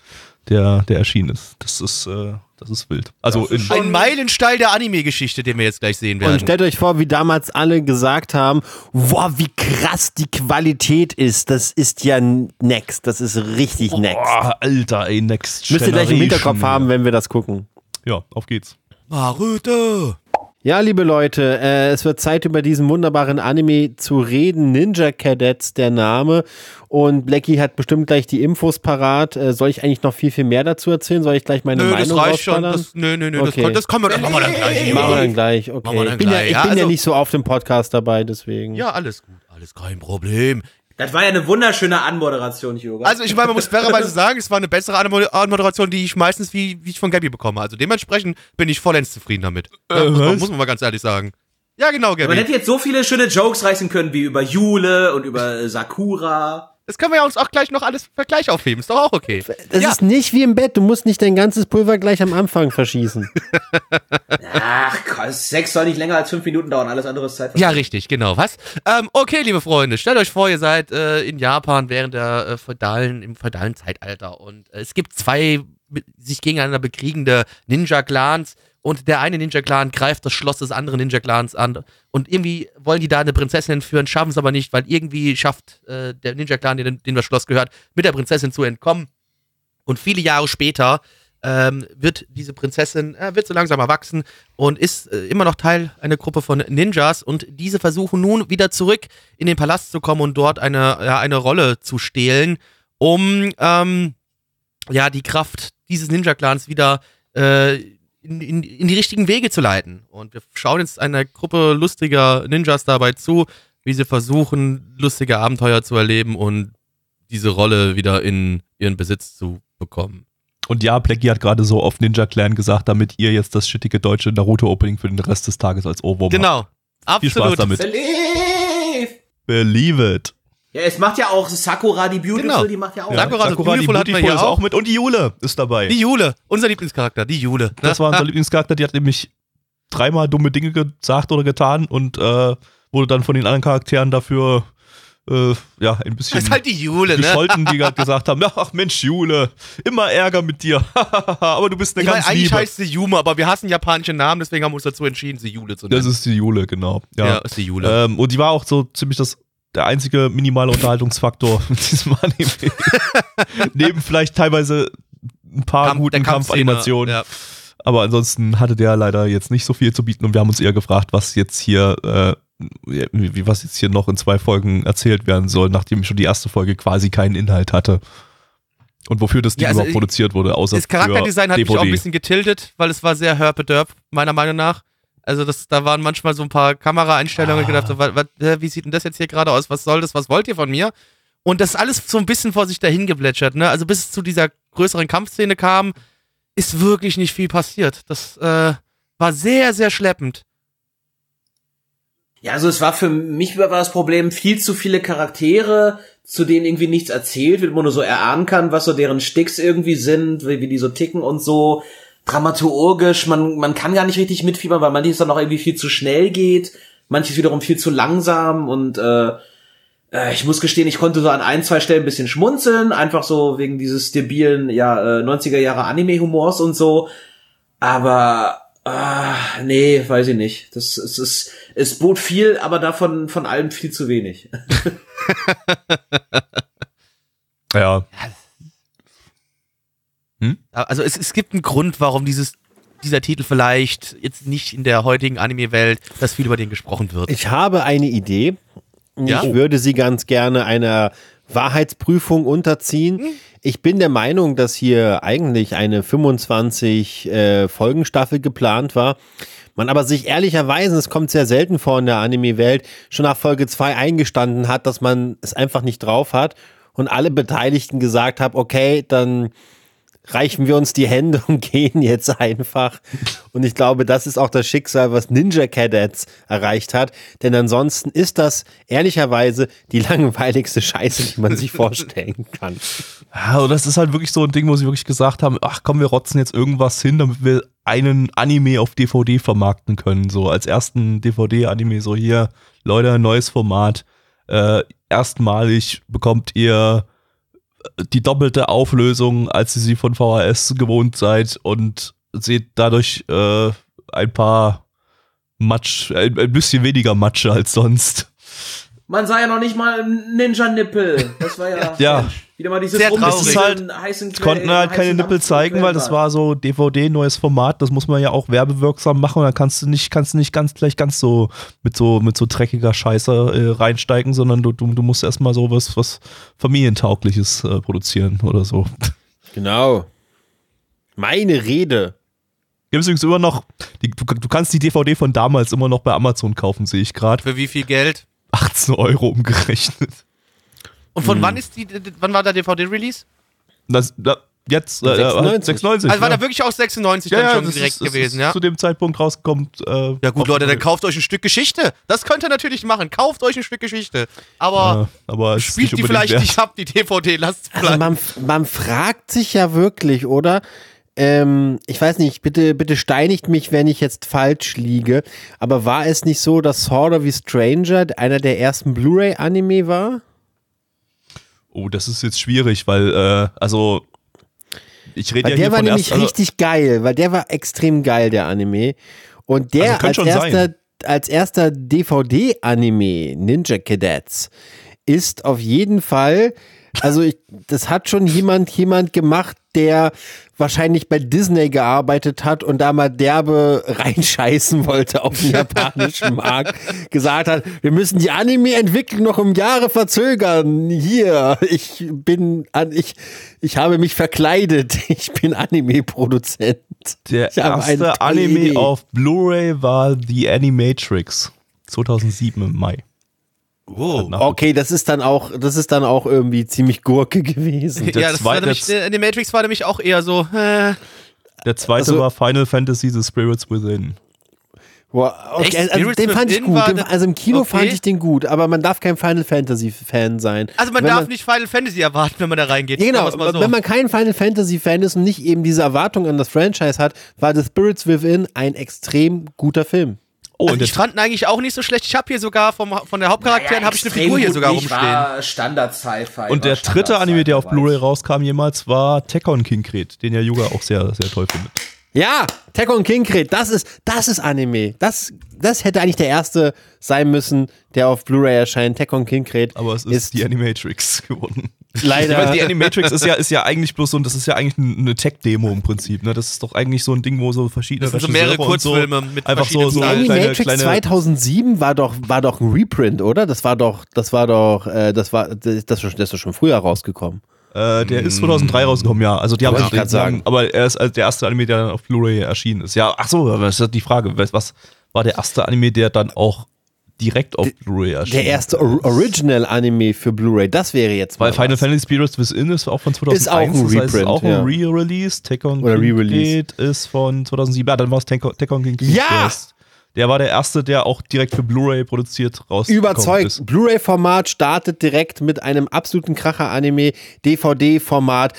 der, der erschienen ist. Das ist, äh, das ist wild. Also Das ist Ein Meilenstein der Anime-Geschichte, den wir jetzt gleich sehen Und werden. stellt euch vor, wie damals alle gesagt haben, wow, wie krass die Qualität ist. Das ist ja next. Das ist richtig next. Boah, Alter, ey, Next Müsst ihr gleich im. Hinterkopf haben, wenn wir das gucken. Ja, auf geht's. Marute. Ja, liebe Leute, äh, es wird Zeit, über diesen wunderbaren Anime zu reden. Ninja Cadets, der Name. Und Blackie hat bestimmt gleich die Infos parat. Äh, soll ich eigentlich noch viel, viel mehr dazu erzählen? Soll ich gleich meine Nö, das Meinung reicht schon. Das, nö, nö, nö, Okay. das, kann, das kann man, das machen wir dann gleich. Machen wir dann gleich, okay. dann ich bin, ja, gleich, ich ja, bin ja also- nicht so auf dem Podcast dabei, deswegen. Ja, alles gut, alles kein Problem. Das war ja eine wunderschöne Anmoderation, Yoga. Also ich meine, man muss fairerweise sagen, es war eine bessere Anmoderation, die ich meistens wie, wie ich von Gabby bekomme. Also dementsprechend bin ich vollends zufrieden damit. Äh, muss, man, muss man mal ganz ehrlich sagen. Ja, genau, Man Gabby. hätte jetzt so viele schöne Jokes reißen können, wie über Jule und über Sakura. Das können wir ja uns auch gleich noch alles Vergleich aufheben. Ist doch auch okay. Das Ja. ist nicht wie im Bett. Du musst nicht dein ganzes Pulver gleich am Anfang verschießen. Ach, Gott, Sex soll nicht länger als fünf Minuten dauern, alles andere ist Zeit. Ja, richtig, genau. Was? Ähm, okay, liebe Freunde, stellt euch vor, ihr seid äh, in Japan während der äh, feudalen, im feudalen Zeitalter und äh, es gibt zwei sich gegeneinander bekriegende Ninja-Clans und der eine Ninja-Clan greift das Schloss des anderen Ninja-Clans an. Und irgendwie wollen die da eine Prinzessin entführen, schaffen es aber nicht, weil irgendwie schafft äh, der Ninja-Clan, dem, dem das Schloss gehört, mit der Prinzessin zu entkommen. Und viele Jahre später ähm, wird diese Prinzessin, äh, wird so langsam erwachsen und ist äh, immer noch Teil einer Gruppe von Ninjas. Und diese versuchen nun wieder zurück in den Palast zu kommen und dort eine, ja, eine Rolle zu stehlen, um ähm, ja, die Kraft dieses Ninja-Clans wieder äh, in, in, in die richtigen Wege zu leiten. Und wir schauen jetzt einer Gruppe lustiger Ninjas dabei zu, wie sie versuchen, lustige Abenteuer zu erleben und diese Rolle wieder in ihren Besitz zu bekommen. Und ja, Blackie hat gerade so auf Ninja Clan gesagt, damit ihr jetzt das schittige deutsche Naruto-Opening für den Rest des Tages als Ohrwurm habt. Genau. Viel Spaß Absolut. damit. Believe! Believe it. Ja, es macht ja auch Sakura die Beautiful, Genau. die macht ja auch. Ja. Sakura Sakura die Beautiful wir Beautiful hier ist auch auch. mit und die Jule ist dabei. Die Jule, unser Lieblingscharakter, die Jule. Ne? Das war unser Lieblingscharakter, die hat nämlich dreimal dumme Dinge gesagt oder getan und äh, wurde dann von den anderen Charakteren dafür äh, ja ein Das bisschen ist halt die Jule, ne? gescholten, die gerade gesagt haben, ach Mensch Jule, immer Ärger mit dir, aber du bist eine Ich meine, ganz eigentlich liebe. heißt sie Jume, aber wir hassen japanische Namen, deswegen haben wir uns dazu entschieden, sie Jule zu nennen. Das ist die Jule, genau. ja. Ja. ist die Jule. Ähm, und die war auch so ziemlich das der einzige minimale Unterhaltungsfaktor mit diesem Anime. Neben vielleicht teilweise ein paar Kampf- guten Kampfanimationen. Ja. Aber ansonsten hatte der leider jetzt nicht so viel zu bieten und wir haben uns eher gefragt, was jetzt hier, äh, wie, was jetzt hier noch in zwei Folgen erzählt werden soll, nachdem schon die erste Folge quasi keinen Inhalt hatte. Und wofür das Ding Ja, also überhaupt produziert wurde, außer Das Charakterdesign hat mich DVD. auch ein bisschen getiltet, weil es war sehr Herpedurp, meiner Meinung nach. Also das, da waren manchmal so ein paar Kameraeinstellungen, Ah. ich gedacht, was, was, äh, wie sieht denn das jetzt hier gerade aus? Was soll das? Was wollt ihr von mir? Und das ist alles so ein bisschen vor sich dahin geplätschert, ne? Also bis es zu dieser größeren Kampfszene kam, ist wirklich nicht viel passiert. Das äh, war sehr, sehr schleppend. Ja, also es war für mich war das Problem viel zu viele Charaktere, zu denen irgendwie nichts erzählt wird, wo man nur so erahnen kann, was so deren Sticks irgendwie sind, wie, wie die so ticken und so. Dramaturgisch, man, man kann gar nicht richtig mitfiebern, weil manches dann auch irgendwie viel zu schnell geht, manches wiederum viel zu langsam und äh, äh, ich muss gestehen, ich konnte so an ein, zwei Stellen ein bisschen schmunzeln, einfach so wegen dieses debilen, ja, äh, 90er Jahre Anime-Humors und so. Aber ah, nee, weiß ich nicht. Das es ist es bot viel, aber davon von allem viel zu wenig. Ja, Also es, es gibt einen Grund, warum dieses, dieser Titel vielleicht jetzt nicht in der heutigen Anime-Welt, dass viel über den gesprochen wird. Ich habe eine Idee. Ja? Ich würde sie ganz gerne einer Wahrheitsprüfung unterziehen. Ich bin der Meinung, dass hier eigentlich eine 25 äh, Folgenstaffel geplant war. Man aber sich ehrlicherweise, es kommt sehr selten vor in der Anime-Welt, schon nach Folge 2 eingestanden hat, dass man es einfach nicht drauf hat und alle Beteiligten gesagt haben, okay, dann reichen wir uns die Hände und gehen jetzt einfach. Und ich glaube, das ist auch das Schicksal, was Ninja Cadets erreicht hat. Denn ansonsten ist das ehrlicherweise die langweiligste Scheiße, die man sich vorstellen kann. Und das ist halt wirklich so ein Ding, wo sie wirklich gesagt haben, ach komm, wir rotzen jetzt irgendwas hin, damit wir einen Anime auf DVD vermarkten können. So als ersten DVD-Anime, so hier, Leute, neues Format. Äh, erstmalig bekommt ihr die doppelte Auflösung, als ihr sie von VHS gewohnt seid und seht dadurch äh, ein paar Matsch, ein, ein bisschen weniger Matsche als sonst. Man sah ja noch nicht mal Ninja-Nippel. Das war ja, Ja. Mensch, wieder mal dieses Sehr traurig. Halt- heißen Es konnten halt keine Nippel zeigen, weil das war so DVD, neues Format, das muss man ja auch werbewirksam machen und dann kannst du nicht, kannst du nicht ganz gleich ganz so mit so, mit so dreckiger Scheiße äh, reinsteigen, sondern du, du, du musst erstmal so was, was Familientaugliches äh, produzieren oder so. Genau. Meine Rede. Gibt es übrigens immer noch, die, du, du kannst die DVD von damals immer noch bei Amazon kaufen, sehe ich gerade. Für wie viel Geld? 18 Euro umgerechnet. Und von wann ist die, wann war der DVD-Release? Das, da, jetzt, äh, 96. 96. Also war ja. der wirklich auch 96 ja, dann ja, schon das direkt ist, das gewesen, ist ja? Zu dem Zeitpunkt rauskommt. Äh, Ja gut, Leute, dann kauft euch ein Stück Geschichte. Das könnt ihr natürlich machen. Kauft euch ein Stück Geschichte. Aber Ja, aber es spielt die vielleicht wert. nicht ab, die DVD. Lasst Also bleiben. man, man fragt sich ja wirklich, oder? Ähm, ich weiß nicht, bitte, bitte steinigt mich, wenn ich jetzt falsch liege, aber war es nicht so, dass Sword of the Stranger einer der ersten Blu-ray-Anime war? Oh, das ist jetzt schwierig, weil, äh, also, ich rede ja der hier war von nämlich erst, also, richtig geil, weil der war extrem geil, der Anime. Und der Also als erster, sein. als erster DVD-Anime, Ninja Cadets, ist auf jeden Fall, also ich, das hat schon jemand, jemand gemacht, der wahrscheinlich bei Disney gearbeitet hat und da mal derbe reinscheißen wollte auf den japanischen Markt, gesagt hat, wir müssen die Anime-Entwicklung noch um Jahre verzögern. Hier, ich bin an, ich, ich habe mich verkleidet. Ich bin Anime-Produzent. der erste Anime auf Blu-ray war The Animatrix. 2007 im Mai. Nach- Okay, das ist dann auch, das ist dann auch irgendwie ziemlich Gurke gewesen. der ja, das war zweite- nämlich, der, der Matrix war nämlich auch eher so, äh, Der zweite Also- war Final Fantasy The Spirits Within. Boah, okay, Echt? also den fand ich gut. also im Kino Okay. fand ich den gut, aber man darf kein Final Fantasy Fan sein. also man Wenn darf nicht Final Fantasy erwarten, wenn man da reingeht. Genau, so. wenn man kein Final Fantasy Fan ist und nicht eben diese Erwartung an das Franchise hat, war The Spirits Within ein extrem guter Film. Oh, also und ich der, fand ihn eigentlich auch nicht so schlecht. Ich habe hier sogar vom, von der Hauptcharakteren habe ich eine Figur hier sogar rumstehen. War Standard Sci-Fi. und der dritte Anime, der auf Blu-ray rauskam jemals, war Tekkon Kinkred, den ja Yuga auch sehr, sehr toll findet. Ja, Tekkon Kinkred, das ist, das ist Anime. Das, das hätte eigentlich der erste sein müssen, der auf Blu-ray erscheint. Tekkon Kinkred Aber es ist, ist die Animatrix geworden. Leider. Ich weiß, die Animatrix ist ja, ist ja eigentlich bloß so, und das ist ja eigentlich eine Tech-Demo im Prinzip. Ne? Das ist doch eigentlich so ein Ding, wo so verschiedene Das sind so mehrere und so Kurzfilme mit einfach so, so verschiedenen Die Stylen. kleine, Animatrix kleine 2007 war doch, war doch ein Reprint, oder? Das war doch, das war doch, äh, das war, das, das ist doch schon früher rausgekommen. Äh, der ist 2003 rausgekommen, ja. Also die haben ich grad sagen. Aber er ist also der erste Anime, der dann auf Blu-ray erschienen ist. Ja, ach so, aber das ist die Frage. Was war der erste Anime, der dann auch direkt auf Blu-ray erschien? Der erste Or Original Anime für Blu-ray, das wäre jetzt Weil Final was. Fantasy Spirits Within ist auch von 2001. Ist auch ein das heißt, Reprint, auch ja. ein Re-Release. Tekkon Oder Re-Release. Ist von 2007. Ja, dann war es Tekkon King Kid. Ja! Der, ist, der war der erste, der auch direkt für Blu-ray produziert rausgekommen Überzeugt. Blu-ray-Format startet direkt mit einem absoluten Kracher-Anime, DVD-Format.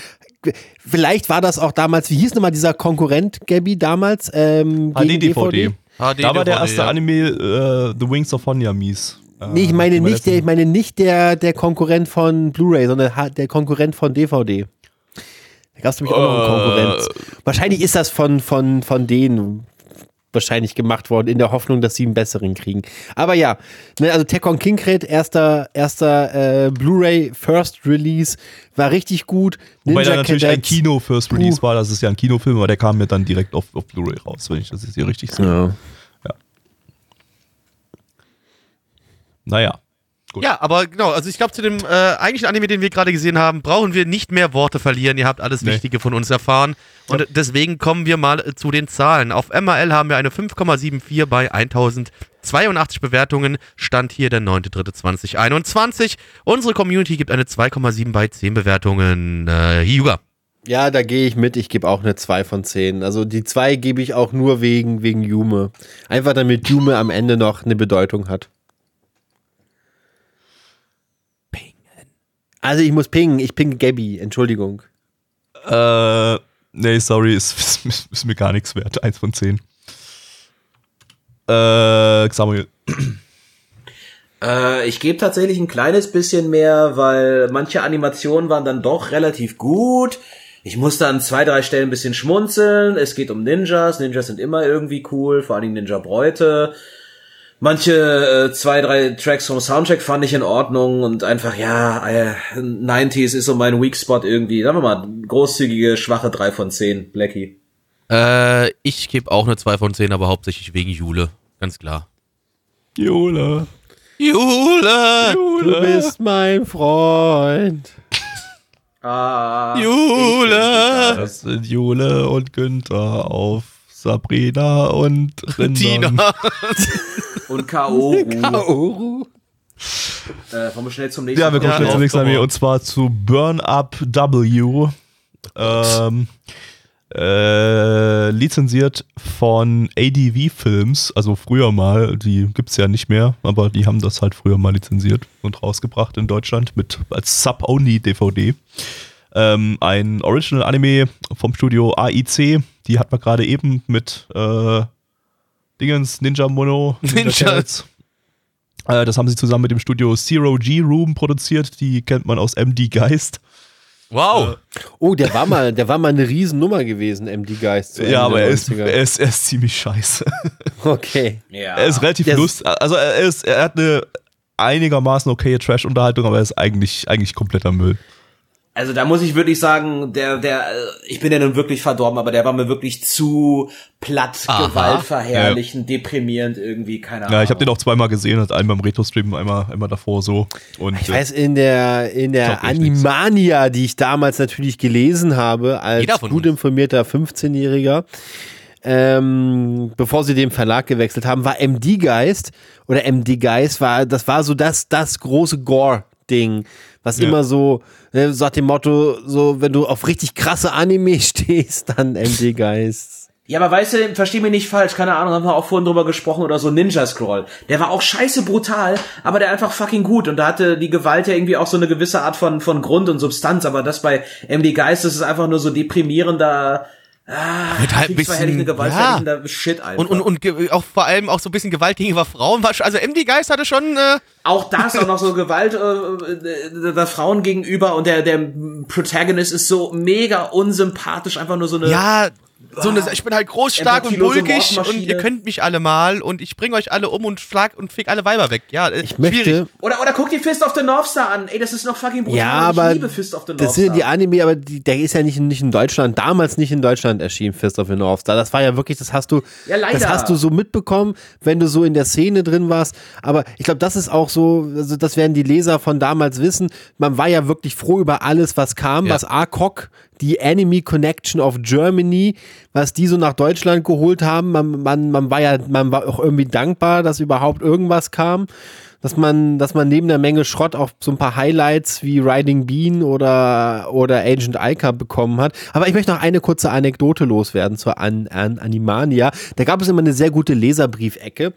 Vielleicht war das auch damals, wie hieß nochmal dieser Konkurrent, Gabby, damals? Ähm, HD-DVD. HD, Da war der erste ja. Anime äh, The Wings of Honya Mies. Äh, Nee, ich meine nicht, der, ich meine nicht der, der Konkurrent von Blu-ray, sondern der Konkurrent von DVD. Da gab es nämlich auch noch einen Äh. Konkurrenz. Wahrscheinlich ist das von, von, von denen wahrscheinlich gemacht worden, in der Hoffnung, dass sie einen besseren kriegen. Aber ja, ne, also Tekkon Kinkred, erster, erster äh, Blu-ray First Release, war richtig gut. Wobei da natürlich ein Kino First Release war, das ist ja ein Kinofilm, aber der kam ja dann direkt auf, auf Blu-ray raus, wenn ich das jetzt hier richtig sehe. Ja. Naja. Gut. Ja, aber genau, also ich glaube, zu dem äh, eigentlichen Anime, den wir gerade gesehen haben, brauchen wir nicht mehr Worte verlieren. Ihr habt alles Nee. Wichtige von uns erfahren. Und deswegen kommen wir mal äh, zu den Zahlen. Auf MRL haben wir eine 5,74 bei 1082 Bewertungen. Stand hier der 9.3.2021. Unsere Community gibt eine 2,7 bei 10 Bewertungen. Äh, Hyuga. Ja, da gehe ich mit. Ich gebe auch eine 2 von 10. Also die 2 gebe ich auch nur wegen, wegen Jume. Einfach damit Jume am Ende noch eine Bedeutung hat. Also ich muss pingen. Ich pinge Gabby. Entschuldigung. Äh, nee, sorry, ist, ist, ist mir gar nichts wert. Eins von zehn. Äh, Samuel. Äh, ich gebe tatsächlich ein kleines bisschen mehr, weil manche Animationen waren dann doch relativ gut. Ich musste an zwei, drei Stellen ein bisschen schmunzeln. Es geht um Ninjas. Ninjas sind immer irgendwie cool, vor allem Ninja Bräute. Manche äh, zwei, drei Tracks vom Soundtrack fand ich in Ordnung und einfach, ja, äh, 90s ist so mein Weak Spot irgendwie. Sagen wir mal, großzügige, schwache drei von zehn, Blackie. Äh, ich gebe auch eine 2 von 10, aber hauptsächlich wegen Jule. Ganz klar. Jule. Jule! Du bist mein Freund. Ah, Jule! Das sind Jule und Günther auf Sabrina und Rindern. Tina. Und K.O. Kaoru. Äh, wollen wir schnell zum nächsten Ja, wir kommen Ja, schnell zum nächsten Anime und zwar zu Burn Up W. Ähm, äh, lizenziert von ADV Films, also früher mal, die gibt's ja nicht mehr, aber die haben das halt früher mal lizenziert und rausgebracht in Deutschland mit als Sub-Only-DVD. Ähm, ein Original-Anime vom Studio AIC, die hat man gerade eben mit äh, Dingens, Ninja Mono, Ninja, Ninja. Äh, das haben sie zusammen mit dem Studio Zero G Room produziert, die kennt man aus MD Geist. Wow. Oh, der war mal, der war mal eine Riesennummer gewesen, MD Geist. Ende Ja, aber er ist, 90er. er, ist, er ist ziemlich scheiße. Okay. Ja. Er ist relativ lustig. Also er, ist, er hat eine einigermaßen okaye Trash-Unterhaltung, aber er ist eigentlich, eigentlich kompletter Müll. Also da muss ich wirklich sagen, der, der, äh, ich bin ja nun wirklich verdorben, aber der war mir wirklich zu platt, Aha. gewaltverherrlichend, deprimierend irgendwie, keine Ahnung. Ja, ich habe den auch zweimal gesehen, halt einmal beim Retro-Stream, einmal, einmal davor so. Und Ich äh, weiß, in der, in der. Animania, die ich damals natürlich gelesen habe, als gut uns. informierter 15-Jähriger, ähm, bevor sie den Verlag gewechselt haben, war MD Geist oder MD Geist war, das war so das, das große Gore-Ding, was Ja. immer so, so nach dem Motto, so, wenn du auf richtig krasse Anime stehst, dann MD Geist. Ja, aber weißt du, versteh mich nicht falsch, keine Ahnung, haben wir auch vorhin drüber gesprochen oder so Ninja Scroll. Der war auch scheiße brutal, aber der einfach fucking gut und da hatte die Gewalt ja irgendwie auch so eine gewisse Art von von Grund und Substanz, aber das bei MD Geist das ist einfach nur so deprimierender ah, Mit halt ein bisschen- gewaltverherrlichender Shit einfach. Und, und, und auch vor allem auch so ein bisschen Gewalt gegenüber Frauen. war schon- Also MD Geist hatte schon, äh, auch das auch noch so Gewalt äh, der, der Frauen gegenüber und der der Protagonist ist so mega unsympathisch, einfach nur so eine ja, so eine, ich bin halt groß, stark und bulkig und ihr könnt mich alle mal und ich bringe euch alle um und schlag und fick alle Weiber weg. Ja, äh, Ich möchte, schwierig. Oder, oder guck dir Fist of the North Star an. Ey, das ist noch fucking brutal. Ja, aber ich liebe Fist of the North das sind ja Star. die Anime, aber die, der ist ja nicht, nicht in Deutschland, damals nicht in Deutschland erschienen, Fist of the North Star. Das war ja wirklich, das hast du, Ja, das hast du so mitbekommen, wenn du so in der Szene drin warst. Aber ich glaube, das ist auch so, also das werden die Leser von damals wissen. Man war ja wirklich froh über alles, was kam, Ja. was ACOG, die Anime Connection of Germany, was die so nach Deutschland geholt haben. Man, man, man war ja, man war auch irgendwie dankbar, dass überhaupt irgendwas kam dass man, dass man neben der Menge Schrott auch so ein paar Highlights wie Riding Bean oder, oder Agent Ica bekommen hat. Aber ich möchte noch eine kurze Anekdote loswerden zur An An Animania. Da gab es immer eine sehr gute Leserbriefecke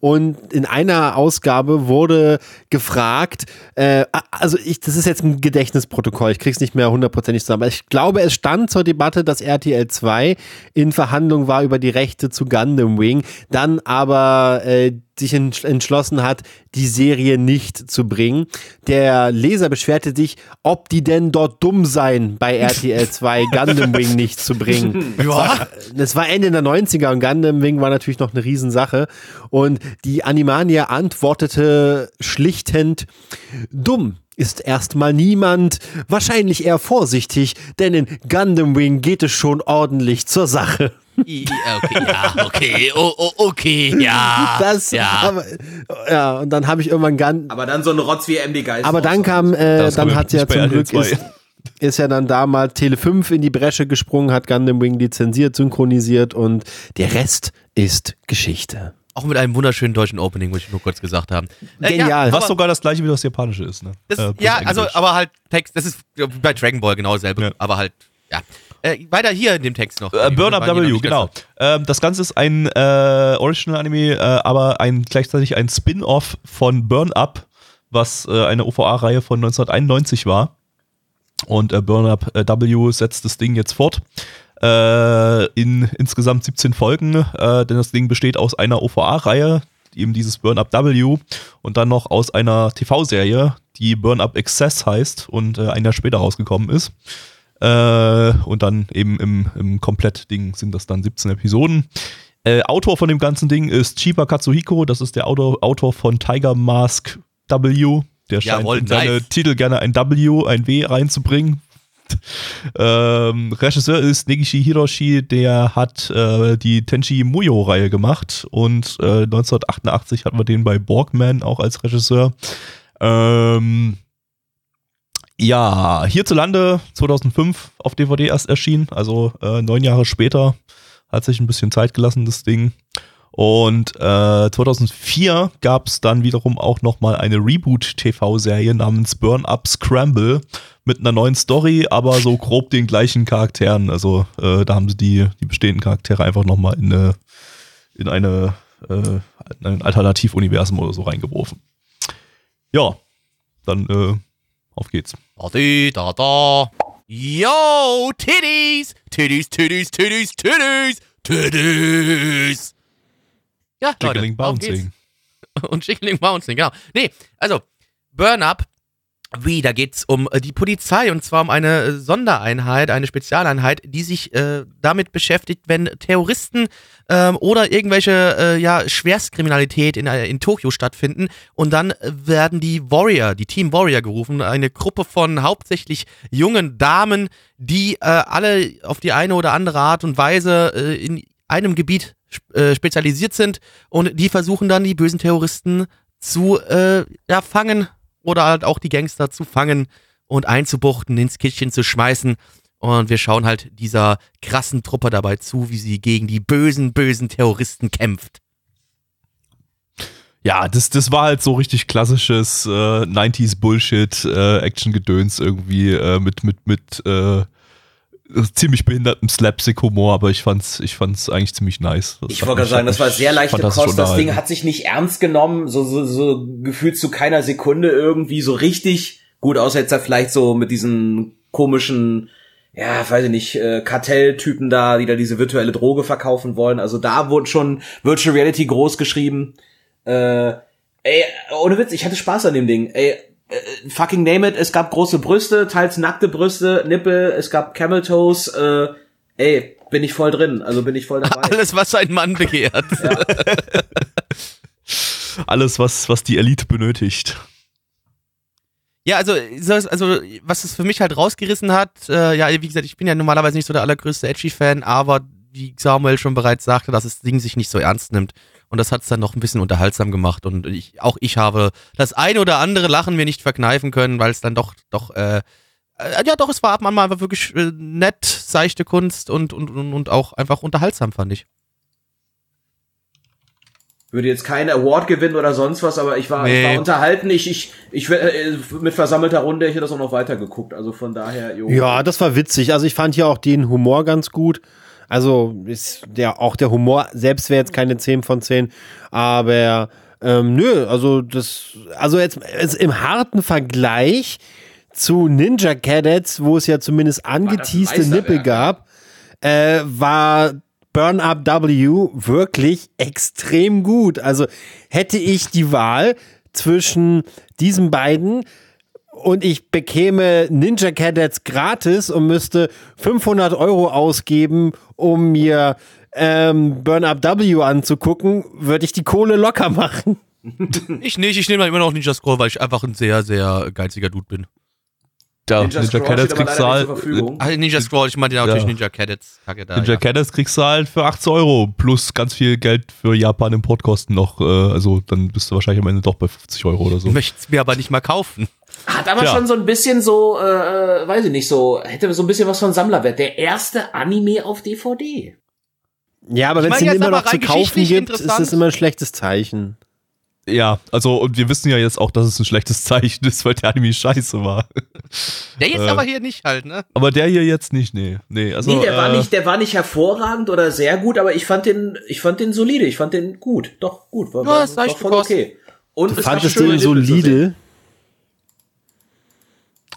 und in einer Ausgabe wurde gefragt, äh, also ich, das ist jetzt ein Gedächtnisprotokoll, ich krieg's nicht mehr hundertprozentig zusammen, aber ich glaube, es stand zur Debatte, dass RTL 2 in Verhandlung war über die Rechte zu Gundam Wing, dann aber äh, sich entsch- entschlossen hat, die Serie nicht zu bringen. Der Leser beschwerte sich, ob die denn dort dumm seien, bei RTL 2 Gundam Wing nicht zu bringen. Ja. Das war Ende der 90er und Gundam Wing war natürlich noch eine Riesensache. Und die Animania antwortete schlichtend, dumm ist erstmal niemand, wahrscheinlich eher vorsichtig, denn in Gundam Wing geht es schon ordentlich zur Sache. Okay, ja, okay, oh, oh, okay, ja. Das, ja. aber, ja, und dann habe ich irgendwann Gun, aber dann so ein Rotz wie MD Geist. aber dann kam, äh, dann hat ja zum Glück ist, ist ja dann damals Tele 5 in die Bresche gesprungen, hat Gundam Wing lizenziert, synchronisiert und der Rest ist Geschichte. Auch mit einem wunderschönen deutschen Opening, muss ich nur kurz gesagt haben. Äh, Genial. Ja, Was sogar das gleiche wie das Japanische ist, ne? das, Äh, ja also, aber halt Text, das ist äh, bei Dragon Ball genau dasselbe, Ja. aber halt, ja. Äh, weiter hier in dem Text noch. Äh, Burn Up W, genau. Ähm, das Ganze ist ein äh, Original-Anime, äh, aber ein, gleichzeitig ein Spin-off von Burn Up, was äh, eine OVA-Reihe von 1991 war. Und äh, Burn Up äh, W setzt das Ding jetzt fort. Äh, in insgesamt 17 Folgen, äh, denn das Ding besteht aus einer OVA-Reihe, eben dieses Burn Up W, und dann noch aus einer TV-Serie, die Burn Up Excess heißt und äh, ein Jahr später rausgekommen ist. Äh, und dann eben im, im Komplettding sind das dann 17 Episoden. Äh, Autor von dem ganzen Ding ist Chiba Katsuhiko, das ist der Autor, Autor von Tiger Mask W. Der scheint Jawohl, in seine nice. Titel gerne ein W, ein W reinzubringen. Ähm, Regisseur ist Negishi Hiroshi, der hat äh, die Tenchi Muyo-Reihe gemacht und äh, 1988 hatten wir den bei Borgman auch als Regisseur. Ähm, ja, hierzulande 2005 auf DVD erst erschienen, also äh, neun Jahre später. Hat sich ein bisschen Zeit gelassen, das Ding. Und äh, 2004 gab es dann wiederum auch nochmal eine Reboot-TV-Serie namens Burn Up Scramble mit einer neuen Story, aber so grob den gleichen Charakteren. Also äh, da haben sie die, die bestehenden Charaktere einfach nochmal in eine, in eine äh, ein Alternativuniversum oder so reingeworfen. Ja, dann äh, auf geht's. Da, da, da. Yo, Titties! Titties, Titties, Titties, Titties, Titties! Ja, Leute, Jiggling geht's. Bouncing. Und Jiggling Bouncing, genau. Nee, also, Burn Up, wie, da geht's um äh, die Polizei und zwar um eine äh, Sondereinheit, eine Spezialeinheit, die sich äh, damit beschäftigt, wenn Terroristen ähm, oder irgendwelche äh, ja, Schwerstkriminalität in, äh, in Tokio stattfinden. Und dann werden die Warrior, die Team Warrior gerufen, eine Gruppe von hauptsächlich jungen Damen, die äh, alle auf die eine oder andere Art und Weise äh, in einem Gebiet äh, spezialisiert sind. Und die versuchen dann die bösen Terroristen zu äh, ja, fangen oder halt auch die Gangster zu fangen und einzubuchten, ins Kistchen zu schmeißen. Und wir schauen halt dieser krassen Truppe dabei zu, wie sie gegen die bösen, bösen Terroristen kämpft. Ja, das, das war halt so richtig klassisches äh, 90s Bullshit, äh, irgendwie äh, mit, mit, mit äh, ziemlich behindertem Slapstick-Humor, aber ich fand's, ich fand's eigentlich ziemlich nice. Das Ich wollte gerade sagen, das war sehr leichte Kost. Das Ding hat sich nicht ernst genommen, so, so, so gefühlt zu keiner Sekunde irgendwie so richtig. Gut, außer jetzt da vielleicht so mit diesen komischen, ja, weiß ich nicht, äh, Kartelltypen da, die da diese virtuelle Droge verkaufen wollen. Also da wurde schon Virtual Reality groß geschrieben. Äh, ey, ohne Witz, ich hatte Spaß an dem Ding. Ey, äh, fucking name it, es gab große Brüste, teils nackte Brüste, Nippel, es gab Camel Toes, äh, ey, bin ich voll drin, also bin ich voll dabei. Alles, was ein Mann begehrt. Alles, was, was die Elite benötigt. Ja, also, so- also was es für mich halt rausgerissen hat, äh, ja, wie gesagt, ich bin ja normalerweise nicht so der allergrößte Edgy-Fan, aber wie Samuel schon bereits sagte, dass das Ding sich nicht so ernst nimmt. Und das hat es dann noch ein bisschen unterhaltsam gemacht. Und ich, auch ich habe das eine oder andere Lachen mir nicht verkneifen können, weil es dann doch, doch, äh, äh, ja, doch, es war ab und an mal wirklich äh, nett, seichte Kunst und, und, und, auch einfach unterhaltsam, fand ich. würde jetzt keinen Award gewinnen oder sonst was, aber ich war, ich Nee. war unterhalten. Ich, ich, ich äh, mit versammelter Runde hätte das auch noch weiter geguckt. Also von daher, jo. Ja, das war witzig. Also ich fand hier auch den Humor ganz gut. Also ist der auch der Humor selbst wäre jetzt keine 10 von 10, aber ähm, nö, also das also jetzt, jetzt im harten Vergleich zu Ninja Cadets, wo es ja zumindest angeteaste Meisterwerk, Nippel gab, äh, war Burn Up W wirklich extrem gut. Also hätte ich die Wahl zwischen diesen beiden und ich bekäme Ninja Cadets gratis und müsste 500 Euro ausgeben, um mir ähm, Burn Up W anzugucken, würde ich die Kohle locker machen. Ich nicht, ich nehme immer noch Ninja Scroll, weil ich einfach ein sehr, sehr geiziger Dude bin. Ja, Ninja Ninja, Scroll Cadets kriegst du halt. Ah, Ninja Scroll, ich meinte ja natürlich Ja. Ninja Cadets. Kacke da, Ninja ja. Cadets kriegst du halt für 18 Euro plus ganz viel Geld für Japan Importkosten noch. Äh, also dann bist du wahrscheinlich am Ende doch bei 50 Euro oder so. Ich möchte es mir aber nicht mal kaufen. Hat aber Tja. schon so ein bisschen so, äh, äh, weiß ich nicht, so, hätte so ein bisschen was von Sammlerwert. Der erste Anime auf DVD. Ja, aber wenn es den jetzt immer noch zu kaufen gibt, ist das immer ein schlechtes Zeichen. Ja, also und wir wissen ja jetzt auch, dass es ein schlechtes Zeichen ist, weil der Anime scheiße war. Der jetzt Äh. aber hier nicht halt, ne? Aber der hier jetzt nicht, nee. Nee, also, nee, der war äh, nicht, der war nicht hervorragend oder sehr gut, aber ich fand den, ich fand den solide, ich fand den gut. Doch, gut, war, Ja, war, ist war leicht voll gekost. okay. Und war Fandest du zu sehen. solide?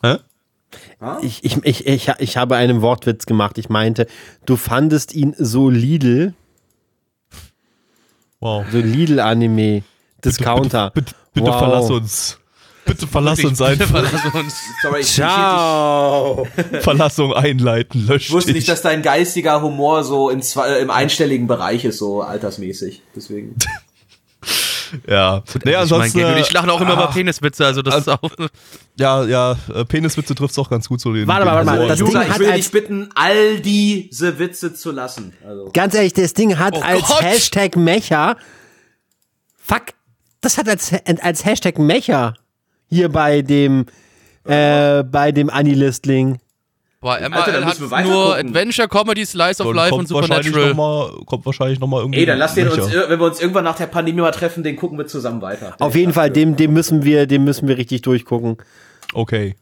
Hä? Ich, ich, ich, ich, ich habe einen Wortwitz gemacht. Ich meinte, du fandest ihn solide, Wow. so Lidl-Anime, Discounter. Bitte, bitte Wow. verlass uns. Bitte verlass uns Bitte einfach. verlass uns. Sorry, ich, Ciao. Verlassung einleiten, lösch ich wusste dich. nicht, dass dein geistiger Humor so in zwei, äh, im einstelligen Bereich ist, so altersmäßig. Deswegen. ja. Nee, ich mein, ansonsten, Gag, und ich äh, lache auch immer über Peniswitze, also das ist auch. ja, ja, äh, Peniswitze trifft's auch ganz gut so den. Warte mal, warte mal, das. Ding ich hat will dich bitten, all diese Witze zu lassen. Also. Ganz ehrlich, das Ding hat Oh als Gott. Hashtag Mecha. Fuck. Das hat als, als Hashtag Mecha hier bei dem, äh, bei dem Anilistling. Boah, Alter, MRL da hat nur. Adventure, Comedy, Slice of Dann Life und wahrscheinlich Supernatural. noch mal, kommt wahrscheinlich nochmal irgendwie. Ey, dann lass den uns, wenn wir uns irgendwann nach der Pandemie mal treffen, den gucken wir zusammen weiter. Auf jeden Fall, dem, dem müssen wir, dem müssen wir richtig durchgucken. Okay.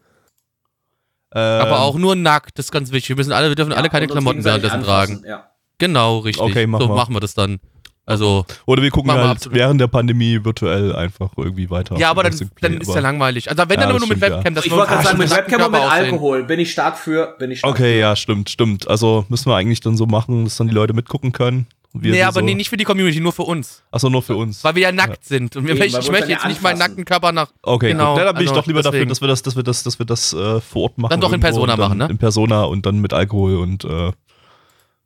Ähm, Aber auch nur nackt, das ist ganz wichtig. Wir müssen alle, wir dürfen alle keine Klamotten währenddessen anfassen, tragen. Ja. Genau, richtig. Okay, mach so mal. machen wir das dann. Also, Oder wir gucken halt während der Pandemie virtuell einfach irgendwie weiter. ja, aber dann, dann ist ja langweilig. Also wenn Ja, dann nur das mit Webcam, dass Ich wollte gerade sagen, mit Webcam und mit Körper aussehen. Alkohol bin ich stark für, bin ich stark Okay, ja, stimmt, stimmt. Also müssen wir eigentlich dann so machen, dass dann die Leute mitgucken können. Wir Nee, aber so, nee, nicht für die Community, nur für uns. Achso, nur für uns. Weil wir ja nackt sind. Und wir, Eben, ich, ich möchte ja jetzt nicht meinen nackten Körper nach. Okay, Genau, gut. Ja, dann bin also ich doch lieber dafür, deswegen. dass wir das, dass wir das, dass wir das äh, vor Ort machen. Dann doch in Persona machen, ne? In Persona und dann mit Alkohol und äh,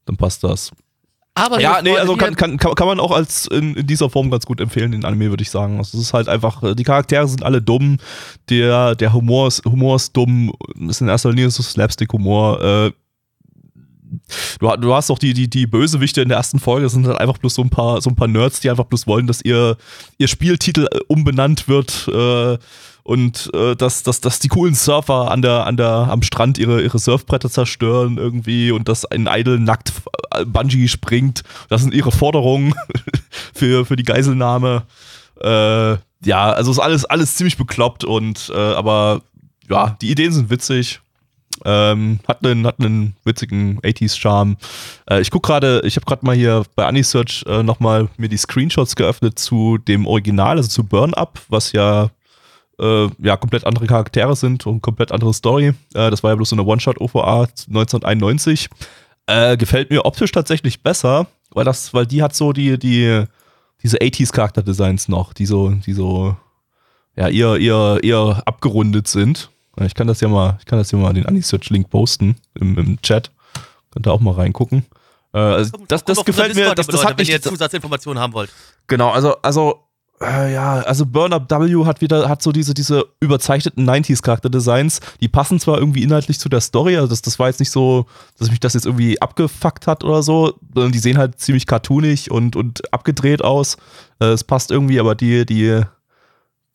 dann passt das. Aber Ja, nee, also kann, kann, kann, man auch als in, in dieser Form ganz gut empfehlen, den Anime, würde ich sagen. Also es ist halt einfach, äh, die Charaktere sind alle dumm, der, der Humor, ist, Humor ist dumm, ist in erster Linie so Slapstick-Humor. Äh, du, du hast doch die, die, die Bösewichte in der ersten Folge, das sind halt einfach bloß so ein paar, so ein paar Nerds, die einfach bloß wollen, dass ihr, ihr Spieltitel äh, umbenannt wird. Äh, und äh, dass, dass, dass die coolen Surfer an der, an der, am Strand ihre, ihre Surfbretter zerstören irgendwie und dass ein Idol nackt äh, Bungee springt. Das sind ihre Forderungen für, für die Geiselnahme. Äh, ja, also ist alles, alles ziemlich bekloppt und äh, aber ja, die Ideen sind witzig. Ähm, hat einen, hat einen witzigen 80s-Charme. Äh, ich gucke gerade, ich habe gerade mal hier bei Anisearch äh, nochmal mir die Screenshots geöffnet zu dem Original, also zu Burn Up, was ja äh, ja, komplett andere Charaktere sind und komplett andere Story. Äh, das war ja bloß so eine One-Shot-OVA 1991. Äh, gefällt mir optisch tatsächlich besser, weil das, weil die hat so die, die, diese 80s-Charakterdesigns noch, die so, die so, ja, eher, eher, eher abgerundet sind. Ich kann das ja mal, ich kann das ja mal den Anisearch-Link posten im, im Chat. Könnt ihr auch mal reingucken. Äh, also das, das auf gefällt mir, das, das hat wenn mich, ihr Zusatzinformationen haben wollt. Genau, also, also, äh, ja, also Burn Up W hat wieder, hat so diese, diese überzeichneten 90s-Charakterdesigns, die passen zwar irgendwie inhaltlich zu der Story, also das, das war jetzt nicht so, dass mich das jetzt irgendwie abgefuckt hat oder so, sondern die sehen halt ziemlich cartoonig und, und abgedreht aus. Äh, es passt irgendwie, aber die, die,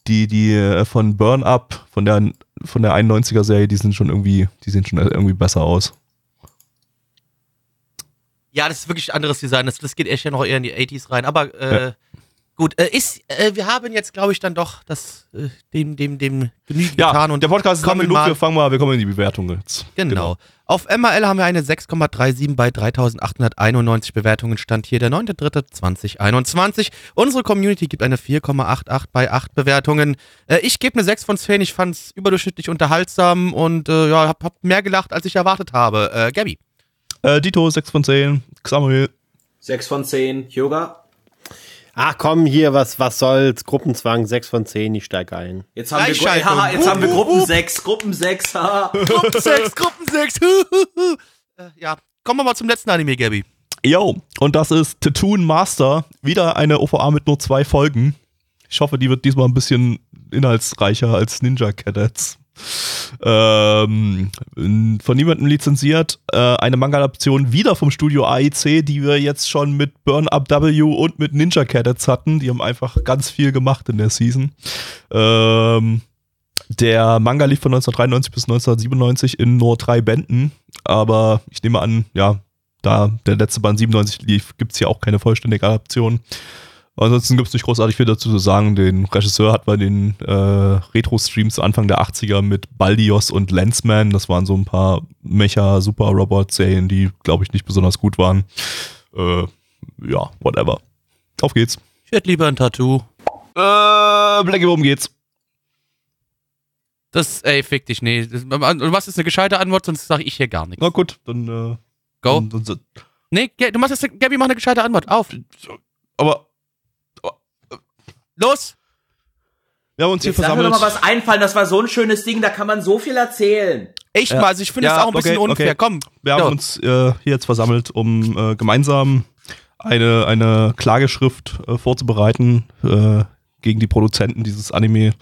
die, die äh, von Burn Up, von der, von der 91er-Serie, die sind schon irgendwie, die sehen schon irgendwie besser aus. Ja, das ist wirklich ein anderes Design. Das, das geht echt ja noch eher in die 80s rein. Aber äh, gut, äh, ist, äh, wir haben jetzt, glaube ich, dann doch das, äh, dem, dem, dem Genügen Ja, getan. Und der Podcast ist lang kommen genug, mal- wir fangen mal, wir kommen in die Bewertung jetzt. Genau. Auf MRL haben wir eine 6,37 bei 3891 Bewertungen. Stand hier der 9.3.2021. Unsere Community gibt eine 4,88 bei 8 Bewertungen. Äh, ich gebe eine 6 von 10. Ich fand es überdurchschnittlich unterhaltsam und äh, ja, hab, hab mehr gelacht, als ich erwartet habe. Äh, Gabby. Äh, Dito, 6 von 10. Samuel. 6 von 10. Yoga. Ach komm, hier, was, was soll's? Gruppenzwang, 6 von 10, ich steig ein. Jetzt haben wir, haha, jetzt haben wir Gruppen hup. 6. Gruppen 6. haha. Gruppen 6, Gruppen 6. äh, ja, kommen wir mal zum letzten Anime, Gabby. Yo, und das ist Tattoon Master. Wieder eine OVA mit nur zwei Folgen. Ich hoffe, die wird diesmal ein bisschen inhaltsreicher als Ninja Cadets. Ähm, von niemandem lizenziert. Äh, eine Manga-Adaption wieder vom Studio AIC, die wir jetzt schon mit Burn Up W und mit Ninja Cadets hatten. Die haben einfach ganz viel gemacht in der Season. Ähm, der Manga lief von 1993 bis 1997 in nur drei Bänden. Aber ich nehme an, ja, da der letzte Band 97 lief, gibt es hier auch keine vollständige Adaption. Ansonsten gibt es nicht großartig viel dazu zu sagen. Den Regisseur hat bei den äh, Retro-Streams Anfang der 80er mit Baldios und Lensman. Das waren so ein paar Mecha-Super-Robot-Serien, die, glaube ich, nicht besonders gut waren. Äh, ja, whatever. Auf geht's. Ich hätte lieber ein Tattoo. Äh, Blackie, worum geht's? Das, ey, fick dich, nee. Das, du machst jetzt eine gescheite Antwort, sonst sage ich hier gar nichts. Na gut, dann, äh, Go. Dann, dann, Nee, du machst jetzt, Gabby, mach eine gescheite Antwort. Auf. aber Los. wir haben uns hier Jetzt lass mir versammelt. doch mal was einfallen. Das war so ein schönes Ding, da kann man so viel erzählen. Echt Ja. mal, also ich finde es Ja, auch ein bisschen okay, unfair. okay. Komm. Wir haben uns äh, hier jetzt versammelt, um äh, gemeinsam eine, eine Klageschrift äh, vorzubereiten äh, gegen die Produzenten dieses Anime,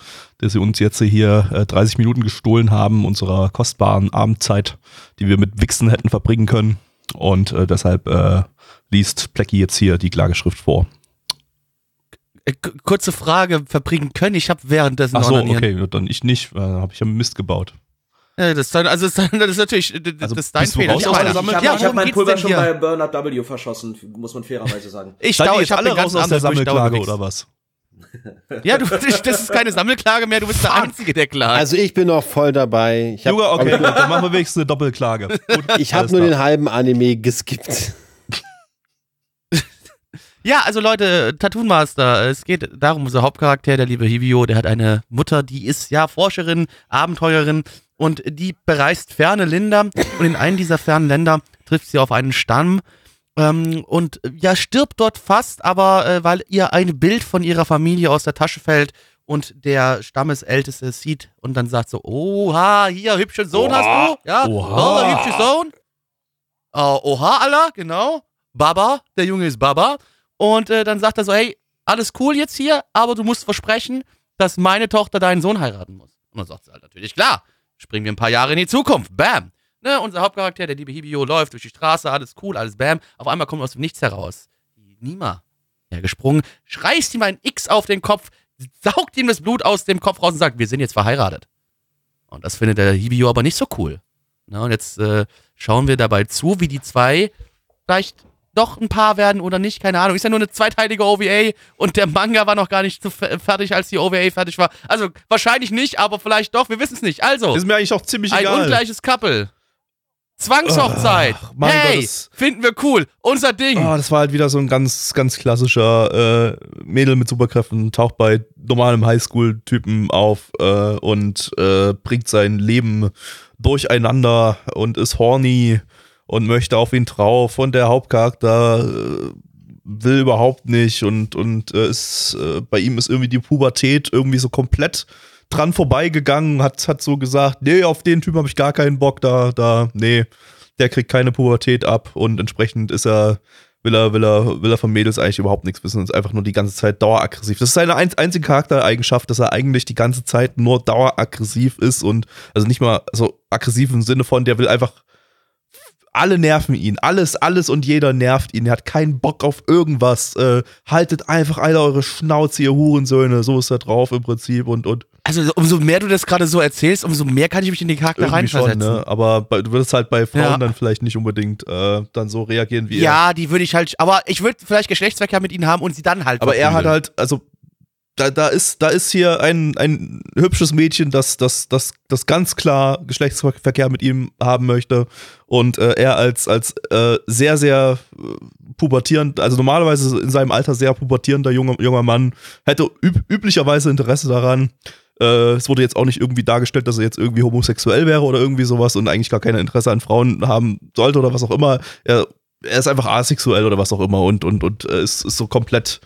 der sie uns jetzt hier äh, 30 Minuten gestohlen haben, unserer kostbaren Abendzeit, die wir mit Wichsen hätten verbringen können. Und äh, deshalb äh, liest Plecky jetzt hier die Klageschrift vor. Äh, kurze Frage verbringen können. Ich habe währenddessen Ach so, okay, dann ich nicht, äh, habe ich ja Mist gebaut. Ja, das, ist dann, also das, ist dann- das ist natürlich das Also ist dein Fehler. Ich habe Ja, hab mein Pulver schon hier? bei Burnout W verschossen, muss man fairerweise sagen. Ich Seid ich habe alle raus aus der Sammelklage oder was? Ja, du, das ist keine Sammelklage mehr, du bist der Einzige, der klagt. Also ich bin noch voll dabei. Ich habe Junge, okay, gut, dann machen wir wenigstens eine Doppelklage. Gut, ich hab alles nur klar. den halben Anime geskippt. Ja, also Leute, Tattoo Master, es geht darum, unser Hauptcharakter, der liebe Hibio, der hat eine Mutter, die ist ja Forscherin, Abenteurerin und die bereist ferne Länder und in einem dieser fernen Länder trifft sie auf einen Stamm ähm, und ja, stirbt dort fast, aber äh, weil ihr ein Bild von ihrer Familie aus der Tasche fällt und der Stammesälteste es sieht und dann sagt so, oha, hier, hübschen Sohn hast du, ja, Oha. oh, hübscher Sohn, Oh, oha, Allah, genau. Baba, der Junge ist Baba. Und äh, dann sagt er so, hey, alles cool jetzt hier, aber du musst versprechen, dass meine Tochter deinen Sohn heiraten muss. Und dann sagt sie halt natürlich, klar, springen wir ein paar Jahre in die Zukunft. Bam. Ne, unser Hauptcharakter, der liebe Hibio, läuft durch die Straße, alles cool, alles bam. Auf einmal kommt aus dem Nichts heraus. Nima, ja, gesprungen, schreist ihm ein X auf den Kopf, saugt ihm das Blut aus dem Kopf raus und sagt, wir sind jetzt verheiratet. Und das findet der Hibio aber nicht so cool. Na, und jetzt äh, schauen wir dabei zu, wie die zwei vielleicht doch ein Paar werden oder nicht, keine Ahnung. Ist ja nur eine zweiteilige OVA und der Manga war noch gar nicht so fe- fertig, als die OVA fertig war. Also wahrscheinlich nicht, aber vielleicht doch, wir wissen es nicht. Also, Ist mir eigentlich auch ziemlich ein egal. ungleiches Couple. Zwangshochzeit. Mein hey, Gott, finden wir cool. Unser Ding. Oh, das war halt wieder so ein ganz, ganz klassischer äh, Mädel mit Superkräften, taucht bei normalem Highschool-Typen auf äh, und äh, bringt sein Leben durcheinander und ist horny und möchte auf ihn drauf und der Hauptcharakter äh, will überhaupt nicht und, und äh, ist, äh, bei ihm ist irgendwie die Pubertät irgendwie so komplett dran vorbeigegangen, hat, hat so gesagt, nee, auf den Typen habe ich gar keinen Bock, da, da, nee, der kriegt keine Pubertät ab und entsprechend ist er, will er, will er, will er von Mädels eigentlich überhaupt nichts wissen und ist einfach nur die ganze Zeit daueraggressiv. Das ist seine ein, einzige Charaktereigenschaft, dass er eigentlich die ganze Zeit nur daueraggressiv ist und also nicht mal so aggressiv im Sinne von, der will einfach alle nerven ihn. Alles, alles und jeder nervt ihn. Er hat keinen Bock auf irgendwas. Äh, haltet einfach alle eure Schnauze, ihr Hurensöhne. So ist er drauf im Prinzip. Und, und Also umso mehr du das gerade so erzählst, umso mehr kann ich mich in den Charakter schon, reinversetzen. ne? Aber bei, du würdest halt bei Frauen Ja. dann vielleicht nicht unbedingt äh, dann so reagieren wie er. Ja, die würde ich halt, aber ich würde vielleicht Geschlechtsverkehr mit ihnen haben und sie dann halt. Aber er hat halt, also da, da, ist, da ist hier ein, ein hübsches Mädchen, das, das, das, das ganz klar Geschlechtsverkehr mit ihm haben möchte. Und äh, er als, als äh, sehr, sehr äh, pubertierend, also normalerweise in seinem Alter sehr pubertierender junger, junger Mann, hätte üb üblicherweise Interesse daran. Äh, es wurde jetzt auch nicht irgendwie dargestellt, dass er jetzt irgendwie homosexuell wäre oder irgendwie sowas und eigentlich gar kein Interesse an Frauen haben sollte oder was auch immer. Er, er ist einfach asexuell oder was auch immer und, und, und äh, ist, ist so komplett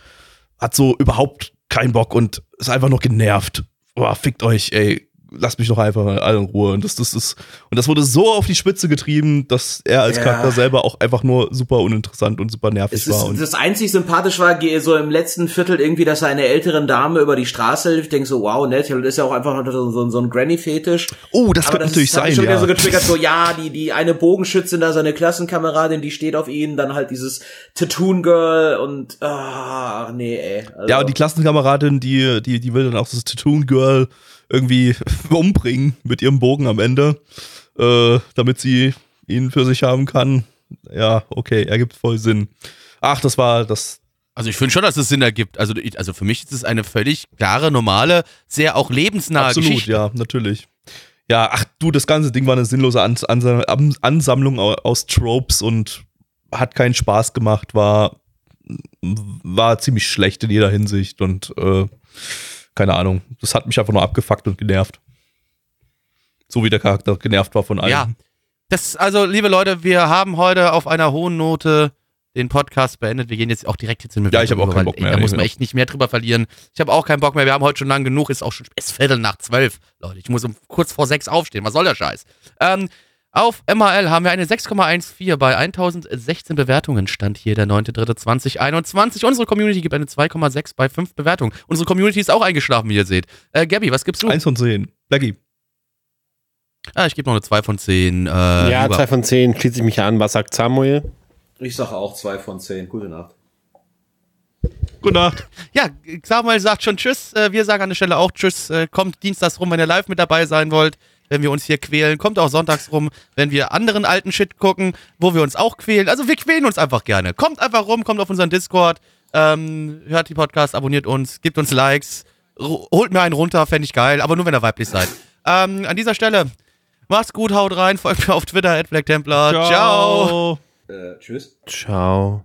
hat so überhaupt keinen Bock und ist einfach nur genervt. Boah, fickt euch, ey. Lasst mich doch einfach mal alle in Ruhe. Und das, das ist, und das wurde so auf die Spitze getrieben, dass er als Ja. Charakter selber auch einfach nur super uninteressant und super nervig Es war. ist, Und das einzig sympathisch war so im letzten Viertel irgendwie, dass er einer älteren Dame über die Straße hilft. Ich denke so, wow, nett, das ist ja auch einfach so, so, so ein Granny-Fetisch. oh, das Aber könnte das natürlich ist, sein. schon wieder Ja. so getriggert, so, ja, die, die eine Bogenschützin da, seine Klassenkameradin, die steht auf ihn, dann halt dieses Tattoon Girl und, ah, nee, ey. Also, ja, und die Klassenkameradin, die, die, die will dann auch das Tattoon Girl irgendwie umbringen mit ihrem Bogen am Ende, äh, damit sie ihn für sich haben kann. Ja, okay, ergibt voll Sinn. Ach, das war das, Also ich finde schon, dass es Sinn ergibt. Also, ich, also für mich ist es eine völlig klare, normale, sehr auch lebensnahe Absolut, Geschichte. ja, natürlich. Ja, ach du, das ganze Ding war eine sinnlose Ans Am- Ansammlung au- aus Tropes und hat keinen Spaß gemacht, war, war ziemlich schlecht in jeder Hinsicht und äh, keine Ahnung. Das hat mich einfach nur abgefuckt und genervt. So wie der Charakter genervt war von allen. Ja. Das, also, liebe Leute, wir haben heute auf einer hohen Note den Podcast beendet. Wir gehen jetzt auch direkt jetzt in Ja, ich hab auch keinen Bock mehr. Da muss man echt nicht mehr drüber verlieren. Ich habe auch keinen Bock mehr. Wir haben heute schon lang genug. Ist auch schon ist Viertel nach zwölf. Leute, ich muss um kurz vor sechs aufstehen. Was soll der Scheiß? Ähm, auf MHL haben wir eine 6,14 bei 1016 Bewertungen. Stand hier der 9.3.2021. Unsere Community gibt eine 2,6 bei 5 Bewertungen. Unsere Community ist auch eingeschlafen, wie ihr seht. Äh, Gabby, was gibst du? Eins von zehn. Blackie. Ah, ich gebe noch eine 2 von 10. Äh, ja, über- zwei von zehn schließe ich mich an. Was sagt Samuel? ich sage auch zwei von zehn. Gute Nacht. Gute Nacht. Ja, Samuel sagt schon Tschüss. Äh, Wir sagen an der Stelle auch Tschüss. Äh, Kommt dienstags rum, wenn ihr live mit dabei sein wollt. Wenn wir uns hier quälen. Kommt auch sonntags rum, wenn wir anderen alten Shit gucken, wo wir uns auch quälen. Also wir quälen uns einfach gerne. Kommt einfach rum, kommt auf unseren Discord, ähm, hört die Podcast, abonniert uns, gibt uns Likes, holt mir einen runter, fände ich geil, aber nur wenn ihr weiblich seid. Ähm, an dieser Stelle, macht's gut, haut rein, folgt mir auf Twitter, at Black Templar. Ciao. Ciao. Äh, tschüss. Ciao.